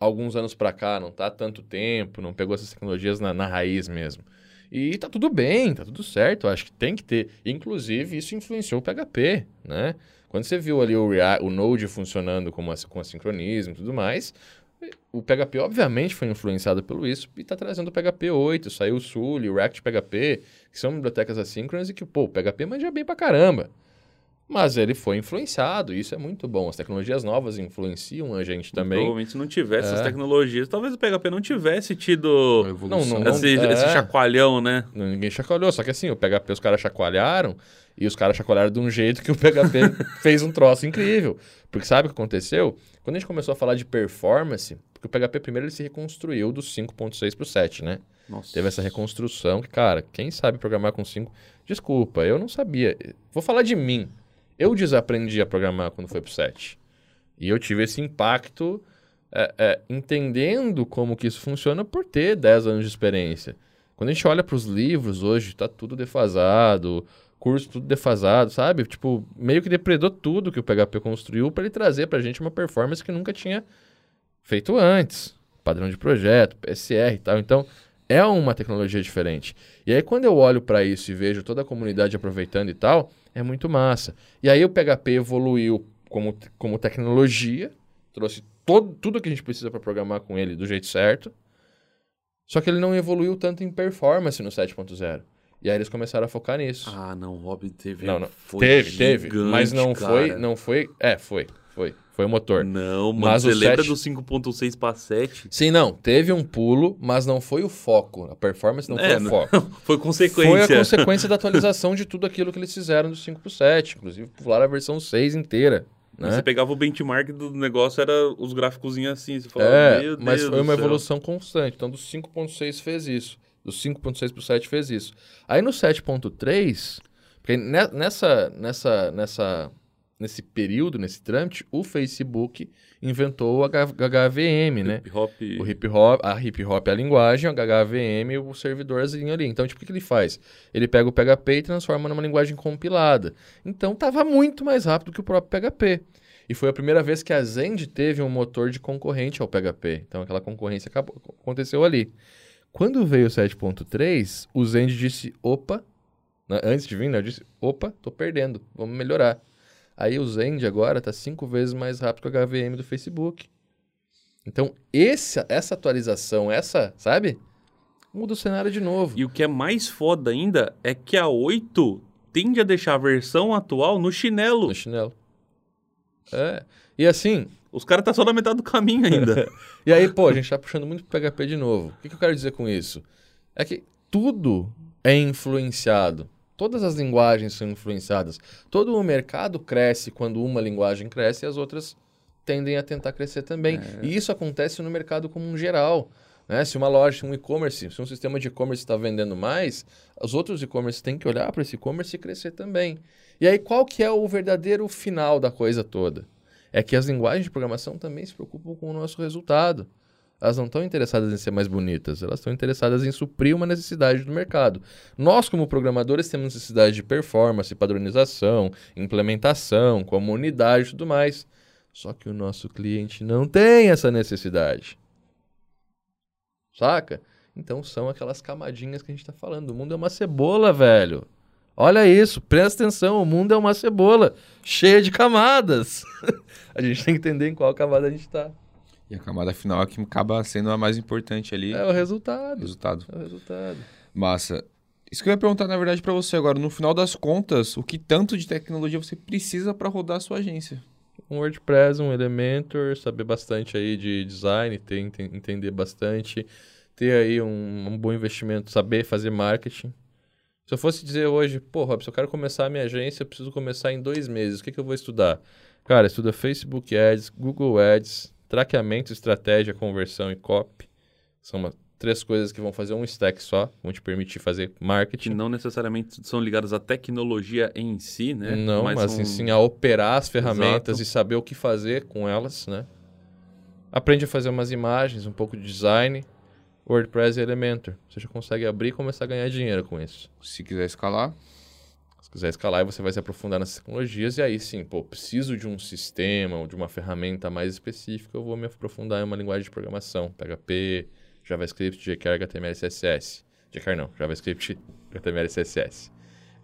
alguns anos pra cá, não tá há tanto tempo, não pegou essas tecnologias na, na raiz mesmo. E tá tudo bem, tá tudo certo, acho que tem que ter. Inclusive, isso influenciou o PHP, né? Quando você viu ali o, Rea- o Node funcionando como as- com assincronismo e tudo mais, o PHP obviamente foi influenciado pelo isso e tá trazendo o PHP 8, saiu o Sully, o React PHP, que são bibliotecas assíncronas e que, pô, o PHP manja bem pra caramba. Mas ele foi influenciado, e isso é muito bom. As tecnologias novas influenciam a gente também. Provavelmente se não tivesse essas É. tecnologias, talvez o PHP não tivesse tido. Não, não, esse, é. esse chacoalhão, né? Não, Ninguém chacoalhou, só que assim, o PHP os caras chacoalharam e os caras chacoalharam de um jeito que o PHP fez um troço incrível. Porque sabe o que aconteceu? Quando a gente começou a falar de performance, porque o PHP primeiro ele se reconstruiu do 5.6 pro 7, né? Nossa. Teve essa reconstrução que, cara, quem sabe programar com 5... Desculpa, eu não sabia. Vou falar de mim. Eu desaprendi a programar quando foi pro 7. E eu tive esse impacto é, é, entendendo como que isso funciona por ter 10 anos de experiência. Quando a gente olha para os livros hoje, tá tudo defasado, curso tudo defasado, sabe? Tipo, meio que depredou tudo que o PHP construiu para ele trazer para a gente uma performance que nunca tinha feito antes. Padrão de projeto, PSR e tal. Então, é uma tecnologia diferente. E aí, quando eu olho para isso e vejo toda a comunidade aproveitando e tal, é muito massa. E aí, o PHP evoluiu como, como tecnologia, trouxe todo, tudo que a gente precisa para programar com ele do jeito certo. Só que ele não evoluiu tanto em performance no 7.0. E aí eles começaram a focar nisso. Ah, não, o Robin teve. não, não. foi Teve, teve. gigante, Mas não cara. foi, não foi. É, foi, foi. Foi o motor. Não, mano, Mas você lembra 7 do 5.6 para 7? Sim, não. Teve um pulo, mas não foi o foco. A performance não É, foi o foco. Foi consequência. Foi a consequência da atualização de tudo aquilo que eles fizeram do 5 pro 7. Inclusive, pularam a versão 6 inteira. Mas Né? Você pegava o benchmark do negócio, era os gráficos assim. Você falava, É, meu mas Deus foi do uma evolução constante. Então, do 5.6 fez isso. Do 5.6 pro 7 fez isso. Aí no 7.3, porque ne- nessa, nessa, nessa, nesse período, nesse trâmite, o Facebook inventou o HVM, né? Hip hop. O hip hop, a hip hop é a linguagem, o HVM o servidorzinho ali. Então, tipo, o que, que ele faz? Ele pega o PHP e transforma numa linguagem compilada. Então, tava muito mais rápido que o próprio PHP. E foi a primeira vez que a Zend teve um motor de concorrente ao PHP. Então, aquela concorrência acabou- aconteceu ali. Quando veio o 7.3, o Zend disse, opa, né, antes de vir, né, eu disse, opa, tô perdendo, vamos melhorar. Aí o Zend agora tá cinco vezes mais rápido que o HVM do Facebook. Então, esse, essa atualização, essa, sabe? Muda o cenário de novo. E o que é mais foda ainda é que a 8 tende a deixar a versão atual no chinelo. No chinelo. É. E assim, Os caras tá só na metade do caminho ainda. e aí, pô, a gente tá puxando muito pro PHP de novo. O que, que eu quero dizer com isso? É que tudo é influenciado. Todas as linguagens são influenciadas. Todo o mercado cresce quando uma linguagem cresce e as outras tendem a tentar crescer também. E isso acontece no mercado como um geral. Né? Se uma loja, um e-commerce, se um sistema de e-commerce está vendendo mais, os outros e-commerce têm que olhar para esse e-commerce e crescer também. E aí, qual que é o verdadeiro final da coisa toda? É que as linguagens de programação também se preocupam com o nosso resultado. Elas não estão interessadas em ser mais bonitas, elas estão interessadas em suprir uma necessidade do mercado. Nós, como programadores, temos necessidade de performance, padronização, implementação, comunidade e tudo mais. Só que o nosso cliente não tem essa necessidade. Saca? Então são aquelas camadinhas que a gente está falando. O mundo é uma cebola, velho. Olha isso, presta atenção, o mundo é uma cebola cheia de camadas. a gente tem que entender em qual camada a gente está. E a camada final é que acaba sendo a mais importante ali. É o resultado. Resultado. É o resultado. Massa. Isso que eu ia perguntar, na verdade, pra você agora. No final das contas, o que tanto de tecnologia você precisa pra rodar a sua agência? Um WordPress, um Elementor, saber bastante aí de design, ter, enten- entender bastante, ter aí um, um bom investimento, saber fazer marketing. Se eu fosse dizer hoje, pô, Rob, se eu quero começar a minha agência, eu preciso começar em dois meses. O que, que eu vou estudar? Cara, estuda Facebook Ads, Google Ads, traqueamento, estratégia, conversão e copy. São uma- três coisas que vão fazer um stack só, vão te permitir fazer que marketing. não necessariamente são ligadas à tecnologia em si, né? Não, mas, são- assim, sim a operar as ferramentas Exato. e saber o que fazer com elas, né? Aprende a fazer umas imagens, um pouco de design, WordPress e Elementor. Você já consegue abrir e começar a ganhar dinheiro com isso. Se quiser escalar, quiser escalar, você vai se aprofundar nessas tecnologias e aí sim, pô, preciso de um sistema ou de uma ferramenta mais específica, eu vou me aprofundar em uma linguagem de programação, PHP, JavaScript, jQuery, HTML, CSS. jQuery não, JavaScript, HTML, CSS.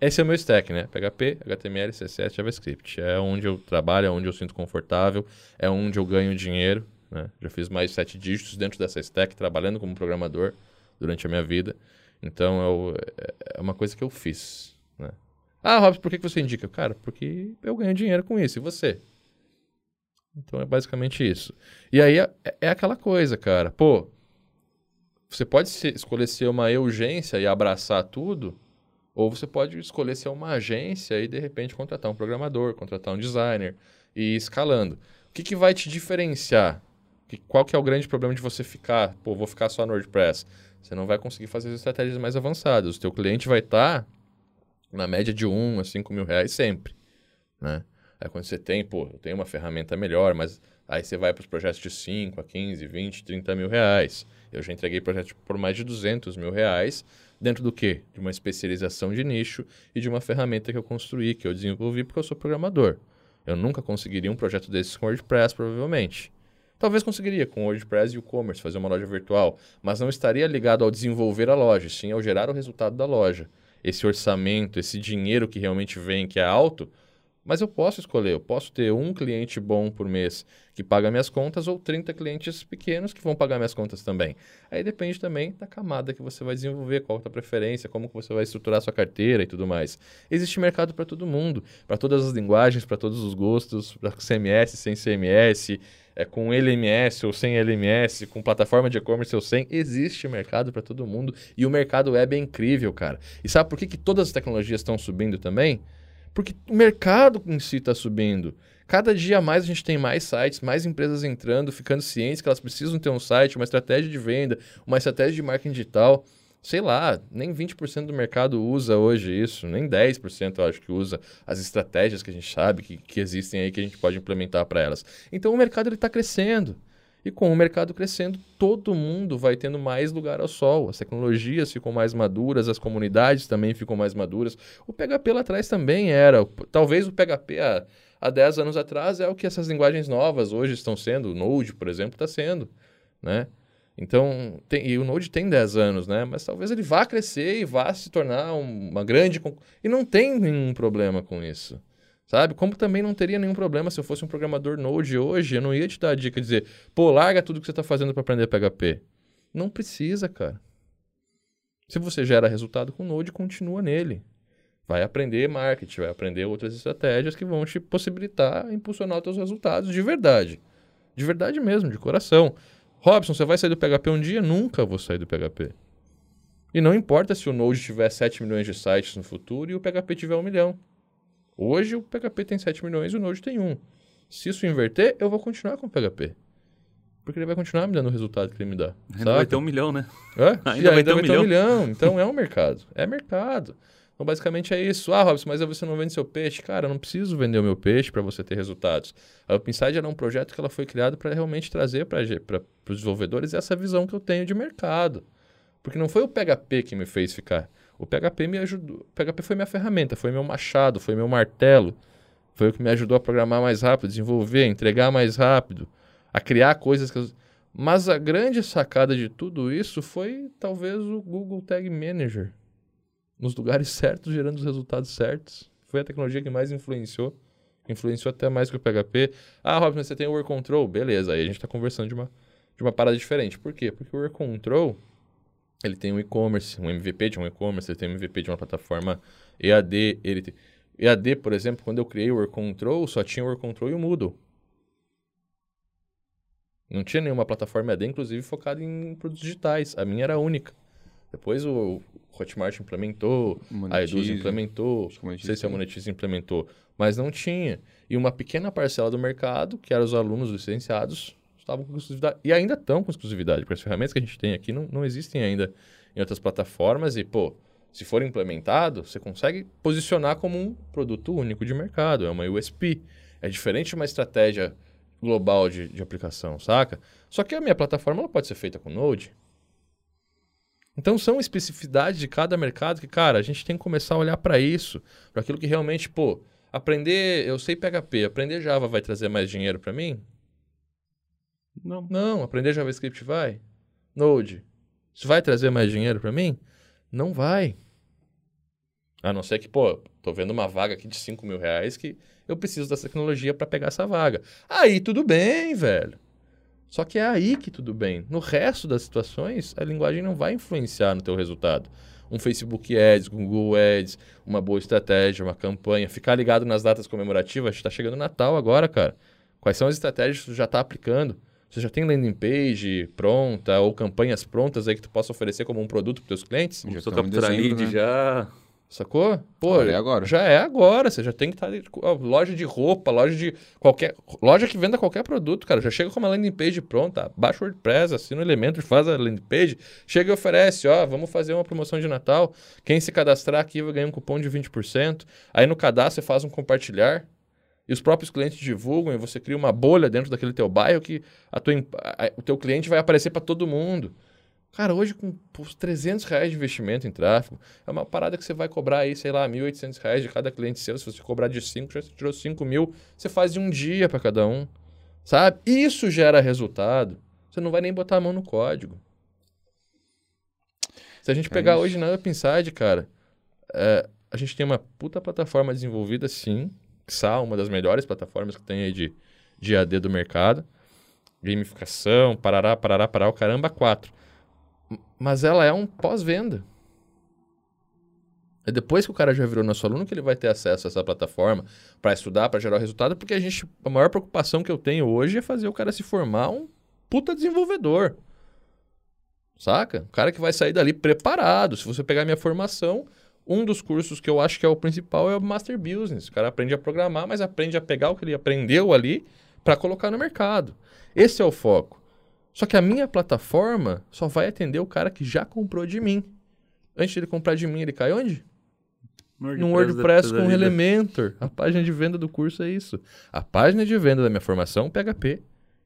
Esse é o meu stack, né? PHP, HTML, CSS, JavaScript. É onde eu trabalho, é onde eu sinto confortável, é onde eu ganho dinheiro, né? Já fiz mais sete dígitos dentro dessa stack, trabalhando como programador durante a minha vida. Então, eu- é- é uma coisa que eu fiz, né? Ah, Robson, por que você indica? Cara, porque eu ganho dinheiro com isso. E você? Então é basicamente isso. E aí é, é aquela coisa, cara. Pô, você pode escolher ser uma urgência e abraçar tudo, ou você pode escolher ser uma agência e de repente contratar um programador, contratar um designer e ir escalando. O que, que vai te diferenciar? Que- Qual que é o grande problema de você ficar, pô, vou ficar só no WordPress? Você não vai conseguir fazer as estratégias mais avançadas. O teu cliente vai estar na média de 1 a 5 mil reais sempre, né? Aí quando você tem, pô, eu tenho uma ferramenta melhor, mas aí você vai para os projetos de 5 a 15, 20, 30 mil reais. Eu já entreguei projetos por mais de 200 mil reais, dentro do quê? De uma especialização de nicho e de uma ferramenta que eu construí, que eu desenvolvi porque eu sou programador. Eu nunca conseguiria um projeto desses com WordPress, provavelmente. Talvez conseguiria com WordPress e e-commerce fazer uma loja virtual, mas não estaria ligado ao desenvolver a loja, sim ao gerar o resultado da loja. Esse orçamento, esse dinheiro que realmente vem, que é alto, mas eu posso escolher, eu posso ter um cliente bom por mês que paga minhas contas ou 30 clientes pequenos que vão pagar minhas contas também. Aí depende também da camada que você vai desenvolver, qual a tua preferência, como que você vai estruturar a sua carteira e tudo mais. Existe mercado para todo mundo, para todas as linguagens, para todos os gostos, para CMS, sem CMS, é, com LMS ou sem LMS, com plataforma de e-commerce ou sem, existe mercado para todo mundo e o mercado web é incrível, cara. E sabe por que, que todas as tecnologias estão subindo também? Porque o mercado em si está subindo. Cada dia mais a gente tem mais sites, mais empresas entrando, ficando cientes que elas precisam ter um site, uma estratégia de venda, uma estratégia de marketing digital. Sei lá, nem 20% do mercado usa hoje isso, nem 10% eu acho que usa as estratégias que a gente sabe que, que existem aí que a gente pode implementar para elas. Então o mercado está crescendo. E com o mercado crescendo, todo mundo vai tendo mais lugar ao sol. As tecnologias ficam mais maduras, as comunidades também ficam mais maduras. O PHP lá atrás também era. Talvez o PHP há, há 10 anos atrás é o que essas linguagens novas hoje estão sendo. O Node, por exemplo, está sendo. Né? Então, tem, e o Node tem 10 anos, né? Mas talvez ele vá crescer e vá se tornar uma grande. E não tem nenhum problema com isso. Sabe? Como também não teria nenhum problema se eu fosse um programador Node hoje, eu não ia te dar a dica de dizer, pô, larga tudo que você está fazendo para aprender PHP. Não precisa, cara. Se você gera resultado com Node, continua nele. Vai aprender marketing, vai aprender outras estratégias que vão te possibilitar impulsionar os teus resultados de verdade. De verdade mesmo, de coração. Robson, você vai sair do PHP um dia? Nunca vou sair do PHP. E não importa se o Node tiver 7 milhões de sites no futuro e o PHP tiver 1 milhão. Hoje o PHP tem 7 milhões e o Node tem 1. Se isso inverter, eu vou continuar com o PHP. Porque ele vai continuar me dando o resultado que ele me dá. Ainda vai ter um milhão, né? É? Ainda, vai, ter, um, vai ter um milhão. Então é um mercado. É mercado. Então, basicamente é isso. Ah, Robson, mas você não vende seu peixe. Cara, eu não preciso vender o meu peixe para você ter resultados. A OpenSide era um projeto que ela foi criada para realmente trazer para os desenvolvedores essa visão que eu tenho de mercado. Porque não foi o PHP que me fez ficar. O PHP me ajudou. O PHP foi minha ferramenta, foi meu machado, foi meu martelo. Foi o que me ajudou a programar mais rápido, desenvolver, entregar mais rápido, a criar coisas que eu... Mas a grande sacada de tudo isso foi talvez o Google Tag Manager. Nos lugares certos, gerando os resultados certos. Foi a tecnologia que mais influenciou. Influenciou até mais que o PHP. Ah, Robson, você tem o Work Control? Beleza, aí a gente está conversando de uma, de uma parada diferente. Por quê? Porque o Work Control ele tem um e-commerce, um MVP de um e-commerce, ele tem um MVP de uma plataforma EAD. Ele tem... EAD, por exemplo, quando eu criei o Work Control, só tinha o Work Control e o Moodle. Não tinha nenhuma plataforma EAD, inclusive, focada em produtos digitais. A minha era a única. Depois o Hotmart implementou, Monetize, a Eduz implementou, não sei se a Monetize implementou, mas não tinha. E uma pequena parcela do mercado, que eram os alunos licenciados, estavam com exclusividade. E ainda estão com exclusividade, porque as ferramentas que a gente tem aqui não, não existem ainda em outras plataformas. E, pô, se for implementado, você consegue posicionar como um produto único de mercado. É uma USP. É diferente de uma estratégia global de, de aplicação, saca? Só que a minha plataforma ela pode ser feita com Node. Então são especificidades de cada mercado que, cara, a gente tem que começar a olhar para isso, para aquilo que realmente, pô, aprender, eu sei PHP, aprender Java vai trazer mais dinheiro para mim? Não. Não, aprender JavaScript vai. Node. Isso vai trazer mais dinheiro para mim? Não vai. A não ser que, pô, tô vendo uma vaga aqui de 5 mil reais que eu preciso dessa tecnologia para pegar essa vaga. Aí tudo bem, velho. Só que é aí que tudo bem. No resto das situações, a linguagem não vai influenciar no teu resultado. Um Facebook Ads, Google Ads, uma boa estratégia, uma campanha, ficar ligado nas datas comemorativas. Está chegando Natal agora, cara. Quais são as estratégias que tu já está aplicando? Você já tem landing page pronta ou campanhas prontas aí que tu possa oferecer como um produto para os clientes? Já estou capturando lead, né? já. Sacou? Pô, é agora. já é agora. Você já tem que estar. Tá, loja de roupa, loja de qualquer. Loja que venda qualquer produto, cara. Já chega com uma landing page pronta. Baixa o WordPress, assina o elemento, faz a landing page. Chega e oferece: ó, vamos fazer uma promoção de Natal. Quem se cadastrar aqui vai ganhar um cupom de 20%. Aí no cadastro você faz um compartilhar. E os próprios clientes divulgam e você cria uma bolha dentro daquele teu bairro que a tua, a- o teu cliente vai aparecer para todo mundo. Cara, hoje com os 300 reais de investimento em tráfego, é uma parada que você vai cobrar aí, sei lá, 1.800 reais de cada cliente seu. Se você cobrar de 5, já tirou 5 mil, você faz de um dia para cada um, sabe? Isso gera resultado. Você não vai nem botar a mão no código. Se a gente pegar isso. hoje na Up Inside, cara, é, a gente tem uma puta plataforma desenvolvida, sim. XA, uma das melhores plataformas que tem aí de, de AD do mercado. Gamificação, parará, parará, parará, o caramba, quatro. Mas ela é um pós-venda. É depois que o cara já virou nosso aluno que ele vai ter acesso a essa plataforma para estudar, para gerar resultado, porque a gente, a maior preocupação que eu tenho hoje é fazer o cara se formar um puta desenvolvedor. Saca? O cara que vai sair dali preparado. Se você pegar minha formação, um dos cursos que eu acho que é o principal é o Master Business. O cara aprende a programar, mas aprende a pegar o que ele aprendeu ali para colocar no mercado. Esse é o foco. Só que a minha plataforma só vai atender o cara que já comprou de mim. Antes de ele comprar de mim, ele cai onde? No WordPress com. Elementor. A página de venda do curso é isso. A página de venda da minha formação, PHP,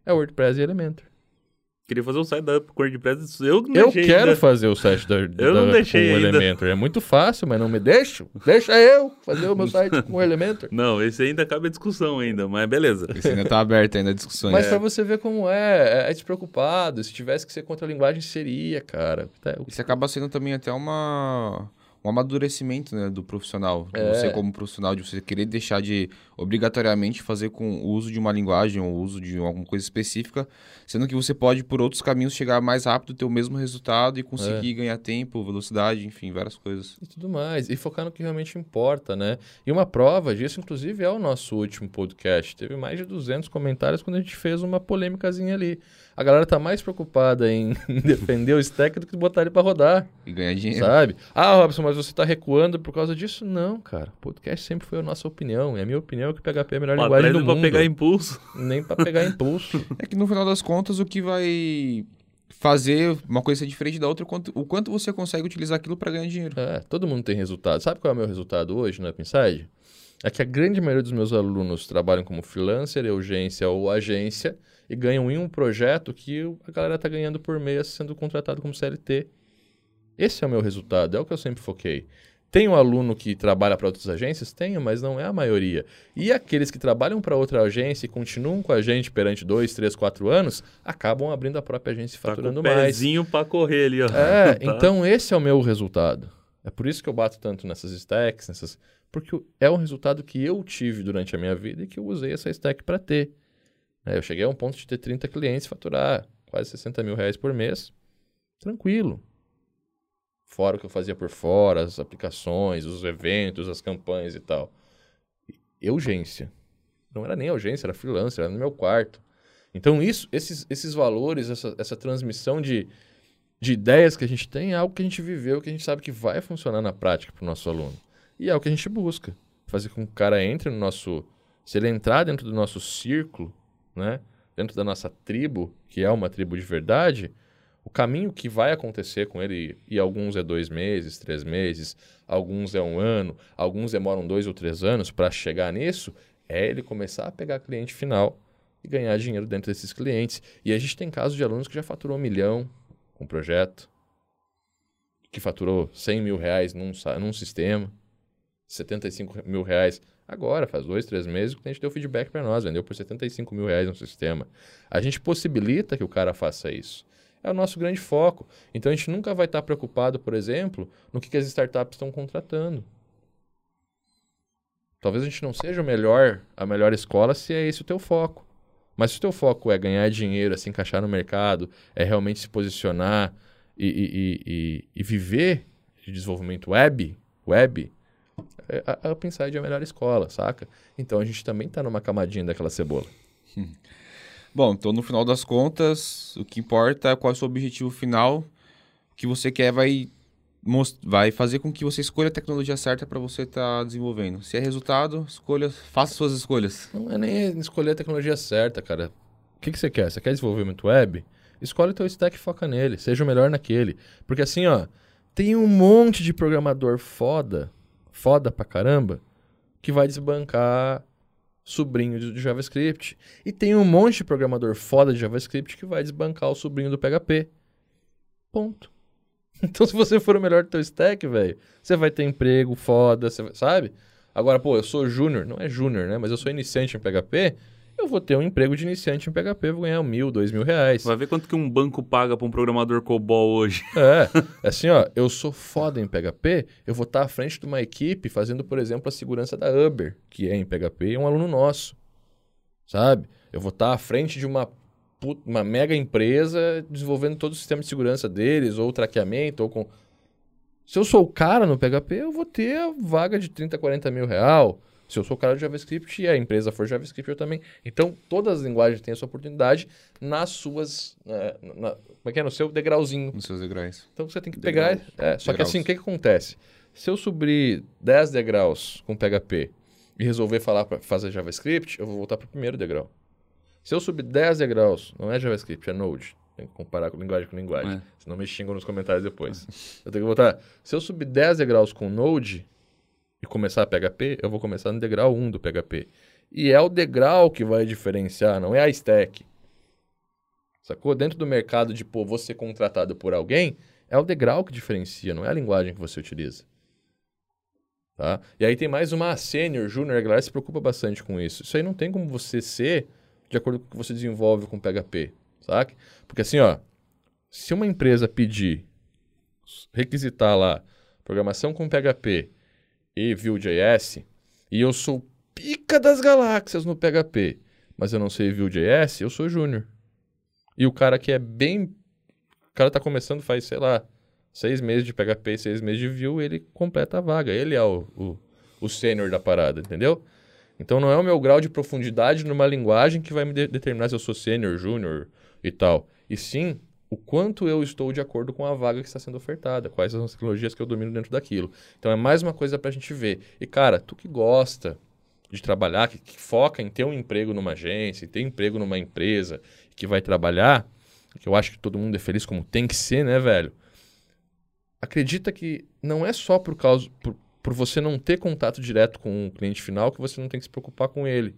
é WordPress e Elementor. Queria fazer um site da Up com WordPress. Eu não Eu quero ainda. fazer o site da, Eu não da- deixei com o ainda. Elementor. É muito fácil, mas não me deixo. Deixa eu fazer o meu site com o Elementor. Não, esse ainda cabe a discussão ainda, mas beleza. Esse ainda tá aberto ainda a discussões. Mas pra você ver como é, é, é despreocupado. Se tivesse que ser contra a linguagem, seria, cara. Tá, o- Isso acaba sendo também até uma um amadurecimento né, do profissional. É. Você como profissional, de você querer deixar de obrigatoriamente fazer com o uso de uma linguagem ou o uso de alguma coisa específica, sendo que você pode, por outros caminhos, chegar mais rápido, ter o mesmo resultado e conseguir ganhar tempo, velocidade, enfim, várias coisas. e tudo mais. E focar no que realmente importa, né? E uma prova disso, inclusive, é o nosso último podcast. Teve mais de 200 comentários quando a gente fez uma polêmicazinha ali. A galera tá mais preocupada em defender o stack do que botar ele pra rodar, E ganhar dinheiro. sabe? Ah, Robson, mas você tá recuando por causa disso? Não, cara. Podcast sempre foi a nossa opinião. E a minha opinião é que o PHP é a melhor Pô, linguagem do mundo. pegar impulso. Nem pra pegar impulso. É que no final das contas, o que vai fazer uma coisa ser diferente da outra, é o quanto, o quanto você consegue utilizar aquilo para ganhar dinheiro. É, todo mundo tem resultado. Sabe qual é o meu resultado hoje no Upside? É que a grande maioria dos meus alunos trabalham como freelancer, urgência ou agência e ganham em um projeto que a galera tá ganhando por mês sendo contratado como CLT. Esse é o meu resultado, é o que eu sempre foquei. Tenho aluno que trabalha para outras agências? Tenho, mas não é a maioria. E aqueles que trabalham para outra agência e continuam com a gente perante dois, três, quatro anos, acabam abrindo a própria agência e Tá com faturando o mais. pezinho pra correr ali, ó. É, Tá. então esse é o meu resultado. É por isso que eu bato tanto nessas stacks, nessas... porque é um resultado que eu tive durante a minha vida e que eu usei essa stack para ter. É, eu cheguei a um ponto de ter 30 clientes, faturar quase 60 mil reais por mês, tranquilo. Fora o que eu fazia por fora, as aplicações, os eventos, as campanhas e tal. E urgência. Não era nem urgência, era freelancer, era no meu quarto. Então isso, esses, esses valores, essa, essa transmissão de, de ideias que a gente tem é algo que a gente viveu, que a gente sabe que vai funcionar na prática para o nosso aluno. E é o que a gente busca. Fazer com que o cara entre no nosso. Se ele entrar dentro do nosso círculo, né? Dentro da nossa tribo, que é uma tribo de verdade, o caminho que vai acontecer com ele, e alguns é dois meses, três meses, alguns é um ano, alguns demoram dois ou três anos para chegar nisso, é ele começar a pegar cliente final e ganhar dinheiro dentro desses clientes. E a gente tem casos de alunos que já faturou um milhão com o projeto, que faturou 100 mil reais num, num sistema, 75 mil reais. Agora, faz dois, três meses, o cliente deu feedback para nós, vendeu por 75 mil reais no sistema. A gente possibilita que o cara faça isso. É o nosso grande foco. Então, a gente nunca vai estar preocupado, por exemplo, no que, que as startups estão contratando. Talvez a gente não seja o melhor, a melhor escola se é esse o teu foco. Mas se o teu foco é ganhar dinheiro, é se encaixar no mercado, é realmente se posicionar e, e- e- e- viver de desenvolvimento web, web, é- a, a OpenSide é a melhor escola, saca? Então a gente também está numa camadinha daquela cebola. Bom, então no final das contas, o que importa é qual é o seu objetivo final. Que você quer vai, vai fazer com que você escolha a tecnologia certa para você estar desenvolvendo. Se é resultado, escolha, faça suas escolhas. Não é nem escolher a tecnologia certa, cara. O que, que você quer? Você quer desenvolvimento web? Escolhe o teu stack e foca nele. Seja o melhor naquele. Porque assim, ó, tem um monte de programador foda, foda pra caramba, que vai desbancar sobrinho de JavaScript. E tem um monte de programador foda de JavaScript que vai desbancar o sobrinho do PHP. Ponto. Então, se você for o melhor do teu stack, velho, você vai ter emprego foda, vai- sabe? Agora, pô, eu sou júnior, não é júnior, né? Mas eu sou iniciante em PHP, eu vou ter um emprego de iniciante em PHP, vou ganhar mil, dois mil reais. Vai ver quanto que um banco paga pra um programador COBOL hoje. É, é assim, ó, eu sou foda em PHP, eu vou estar à frente de uma equipe fazendo, por exemplo, a segurança da Uber, que é em PHP, e é um aluno nosso, sabe? Eu vou estar à frente de uma, uma mega empresa desenvolvendo todo o sistema de segurança deles, ou traqueamento, ou com... Se eu sou o cara no PHP, eu vou ter a vaga de 30, 40 mil real. Se eu sou cara de JavaScript e a empresa for JavaScript, eu também. Então, todas as linguagens têm a sua oportunidade nas suas... é, na- como é que é? No seu degrauzinho. Nos seus degraus. Então você tem que Degraus. pegar. É, só que Degraus. assim, o que, que acontece? Se eu subir 10 degraus com PHP e resolver falar para fazer JavaScript, eu vou voltar para o primeiro degrau. Se eu subir 10 degraus, não é JavaScript, é Node. Tem que comparar com linguagem com linguagem. É. Senão me xingam nos comentários depois. Eu tenho que voltar. Se eu subir 10 degraus com Node e começar PHP, eu vou começar no degrau 1 do PHP. E é o degrau que vai diferenciar, não é a stack. Sacou? Dentro do mercado de, pô, você contratado por alguém, é o degrau que diferencia, não é a linguagem que você utiliza. Tá? E aí tem mais uma sênior, júnior, a galera se preocupa bastante com isso. Isso aí não tem como você ser de acordo com o que você desenvolve com PHP, saca? Porque assim, ó, se uma empresa pedir, requisitar lá, programação com PHP e Vue.js, e eu sou pica das galáxias no PHP, mas eu não sei Vue.js, eu sou júnior. E o cara que é bem. O cara tá começando faz, sei lá, seis meses de PHP, seis meses de Vue, ele completa a vaga. Ele é o, o, o sênior da parada, entendeu? Então não é o meu grau de profundidade numa linguagem que vai me de- determinar se eu sou sênior, júnior e tal. E sim o quanto eu estou de acordo com a vaga que está sendo ofertada, quais são as tecnologias que eu domino dentro daquilo. Então é mais uma coisa pra gente ver. E cara, tu que gosta de trabalhar, que, que foca em ter um emprego numa agência, ter emprego numa empresa, que vai trabalhar, que eu acho que todo mundo é feliz como tem que ser, né, velho? Acredita que não é só por causa por, por você não ter contato direto com o cliente final que você não tem que se preocupar com ele.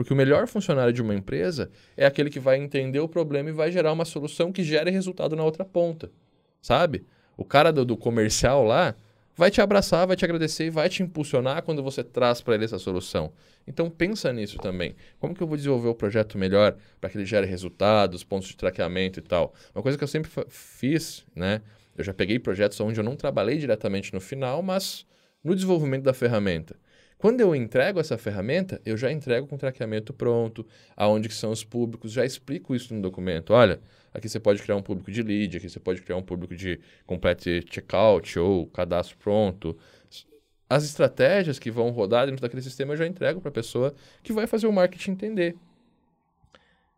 Porque o melhor funcionário de uma empresa é aquele que vai entender o problema e vai gerar uma solução que gere resultado na outra ponta. Sabe? O cara do, do comercial lá vai te abraçar, vai te agradecer e vai te impulsionar quando você traz para ele essa solução. Então pensa nisso também. Como que eu vou desenvolver o projeto melhor para que ele gere resultados, pontos de traqueamento e tal? Uma coisa que eu sempre fiz, né? Eu já peguei projetos onde eu não trabalhei diretamente no final, mas no desenvolvimento da ferramenta. Quando eu entrego essa ferramenta, eu já entrego com traqueamento pronto, aonde que são os públicos, já explico isso no documento. Olha, aqui você pode criar um público de lead, aqui você pode criar um público de complete checkout ou cadastro pronto. As estratégias que vão rodar dentro daquele sistema eu já entrego para a pessoa que vai fazer o marketing entender.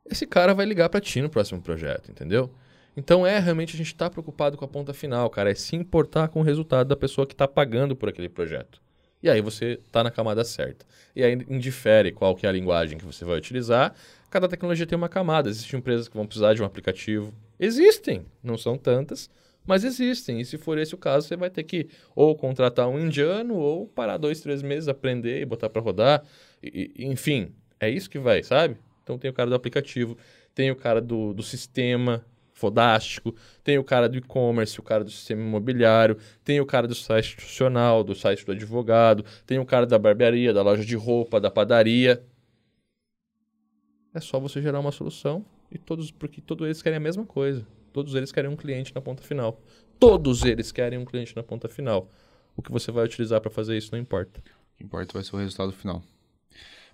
Esse cara vai ligar para ti no próximo projeto, entendeu? Então é realmente a gente está preocupado com a ponta final, cara, é se importar com o resultado da pessoa que está pagando por aquele projeto. E aí você está na camada certa. E aí indifere qual que é a linguagem que você vai utilizar. Cada tecnologia tem uma camada. Existem empresas que vão precisar de um aplicativo. Existem, não são tantas, mas existem. E se for esse o caso, você vai ter que ou contratar um indiano ou parar dois, três meses, aprender e botar para rodar. E- enfim, é isso que vai, sabe? Então tem o cara do aplicativo, tem o cara do, do sistema fodástico, tem o cara do e-commerce, o cara do sistema imobiliário, tem o cara do site institucional, do site do advogado, tem o cara da barbearia, da loja de roupa, da padaria. É só você gerar uma solução e todos, porque todos eles querem a mesma coisa. Todos eles querem um cliente na ponta final. Todos eles querem um cliente na ponta final. O que você vai utilizar para fazer isso não importa. O que importa vai ser o resultado final.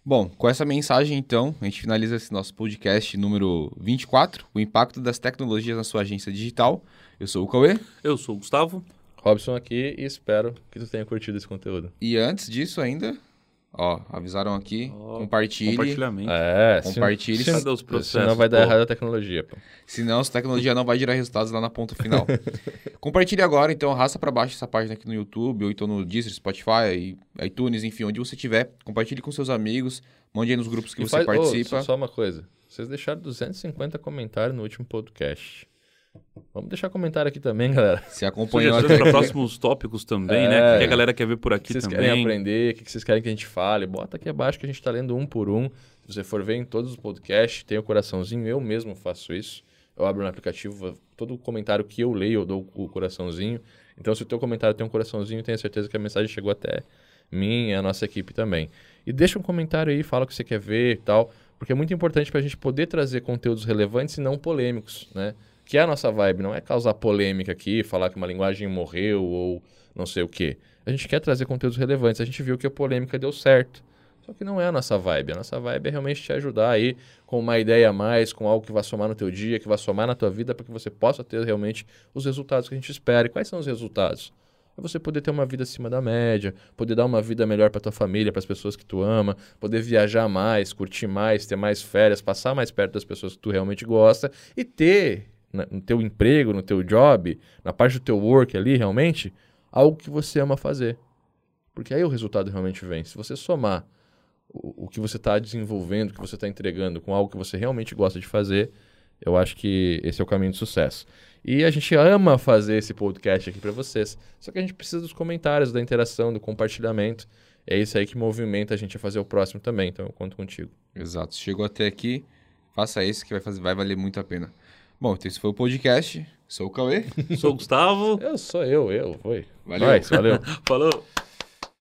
Bom, com essa mensagem, então, a gente finaliza esse nosso podcast número 24, o impacto das tecnologias na sua agência digital. Eu sou o Cauê. Eu sou o Gustavo. Robson aqui e espero que tu tenha curtido esse conteúdo. E antes disso ainda, ó, avisaram aqui, Ó, compartilhe. Compartilhamento. É, Compartilhe. se- Cadê os se- processos, Senão vai dar pô? errado a tecnologia, pô. Senão, essa tecnologia não vai gerar resultados lá na ponta final. Compartilhe agora, então, arrasta para baixo essa página aqui no YouTube, ou então no Deezer, Spotify, iTunes, enfim, onde você estiver. Compartilhe com seus amigos, mande aí nos grupos que E você faz- participa. só- só uma coisa. Vocês deixaram 250 comentários no último podcast. Vamos deixar comentário aqui também, galera. Se acompanhou Sugestões para próximos tópicos também, É. né? O que a galera quer ver por aqui que vocês também. querem aprender, o que vocês querem que a gente fale, bota aqui abaixo que a gente tá lendo um por um. Se você for ver em todos os podcasts, tem o coraçãozinho, eu mesmo faço isso. Eu abro no aplicativo, todo comentário que eu leio, eu dou o coraçãozinho. Então, se o teu comentário tem um coraçãozinho, tenha certeza que a mensagem chegou até mim e a nossa equipe também. E deixa um comentário aí, fala o que você quer ver e tal, porque é muito importante para a gente poder trazer conteúdos relevantes e não polêmicos, né? Que é a nossa vibe, não é causar polêmica aqui, falar que uma linguagem morreu ou não sei o quê. A gente quer trazer conteúdos relevantes. A gente viu que a polêmica deu certo. Só que não é a nossa vibe. A nossa vibe é realmente te ajudar aí com uma ideia a mais, com algo que vai somar no teu dia, que vai somar na tua vida, para que você possa ter realmente os resultados que a gente espera. E quais são os resultados? É você poder ter uma vida acima da média, poder dar uma vida melhor para tua família, para as pessoas que tu ama, poder viajar mais, curtir mais, ter mais férias, passar mais perto das pessoas que tu realmente gosta e ter no teu emprego, no teu job, na parte do teu work ali, realmente, algo que você ama fazer. Porque aí o resultado realmente vem. Se você somar o, o que você está desenvolvendo, o que você está entregando com algo que você realmente gosta de fazer, eu acho que esse é o caminho de sucesso. E a gente ama fazer esse podcast aqui para vocês. Só que a gente precisa dos comentários, da interação, do compartilhamento. É isso aí que movimenta a gente a fazer o próximo também. Então eu conto contigo. Exato. Chegou até aqui, faça isso que vai, fazer, vai valer muito a pena. Bom, então esse foi o podcast. Sou o Cauê. Sou o Gustavo. Eu sou eu, eu, foi. Valeu. Nós, valeu. Falou.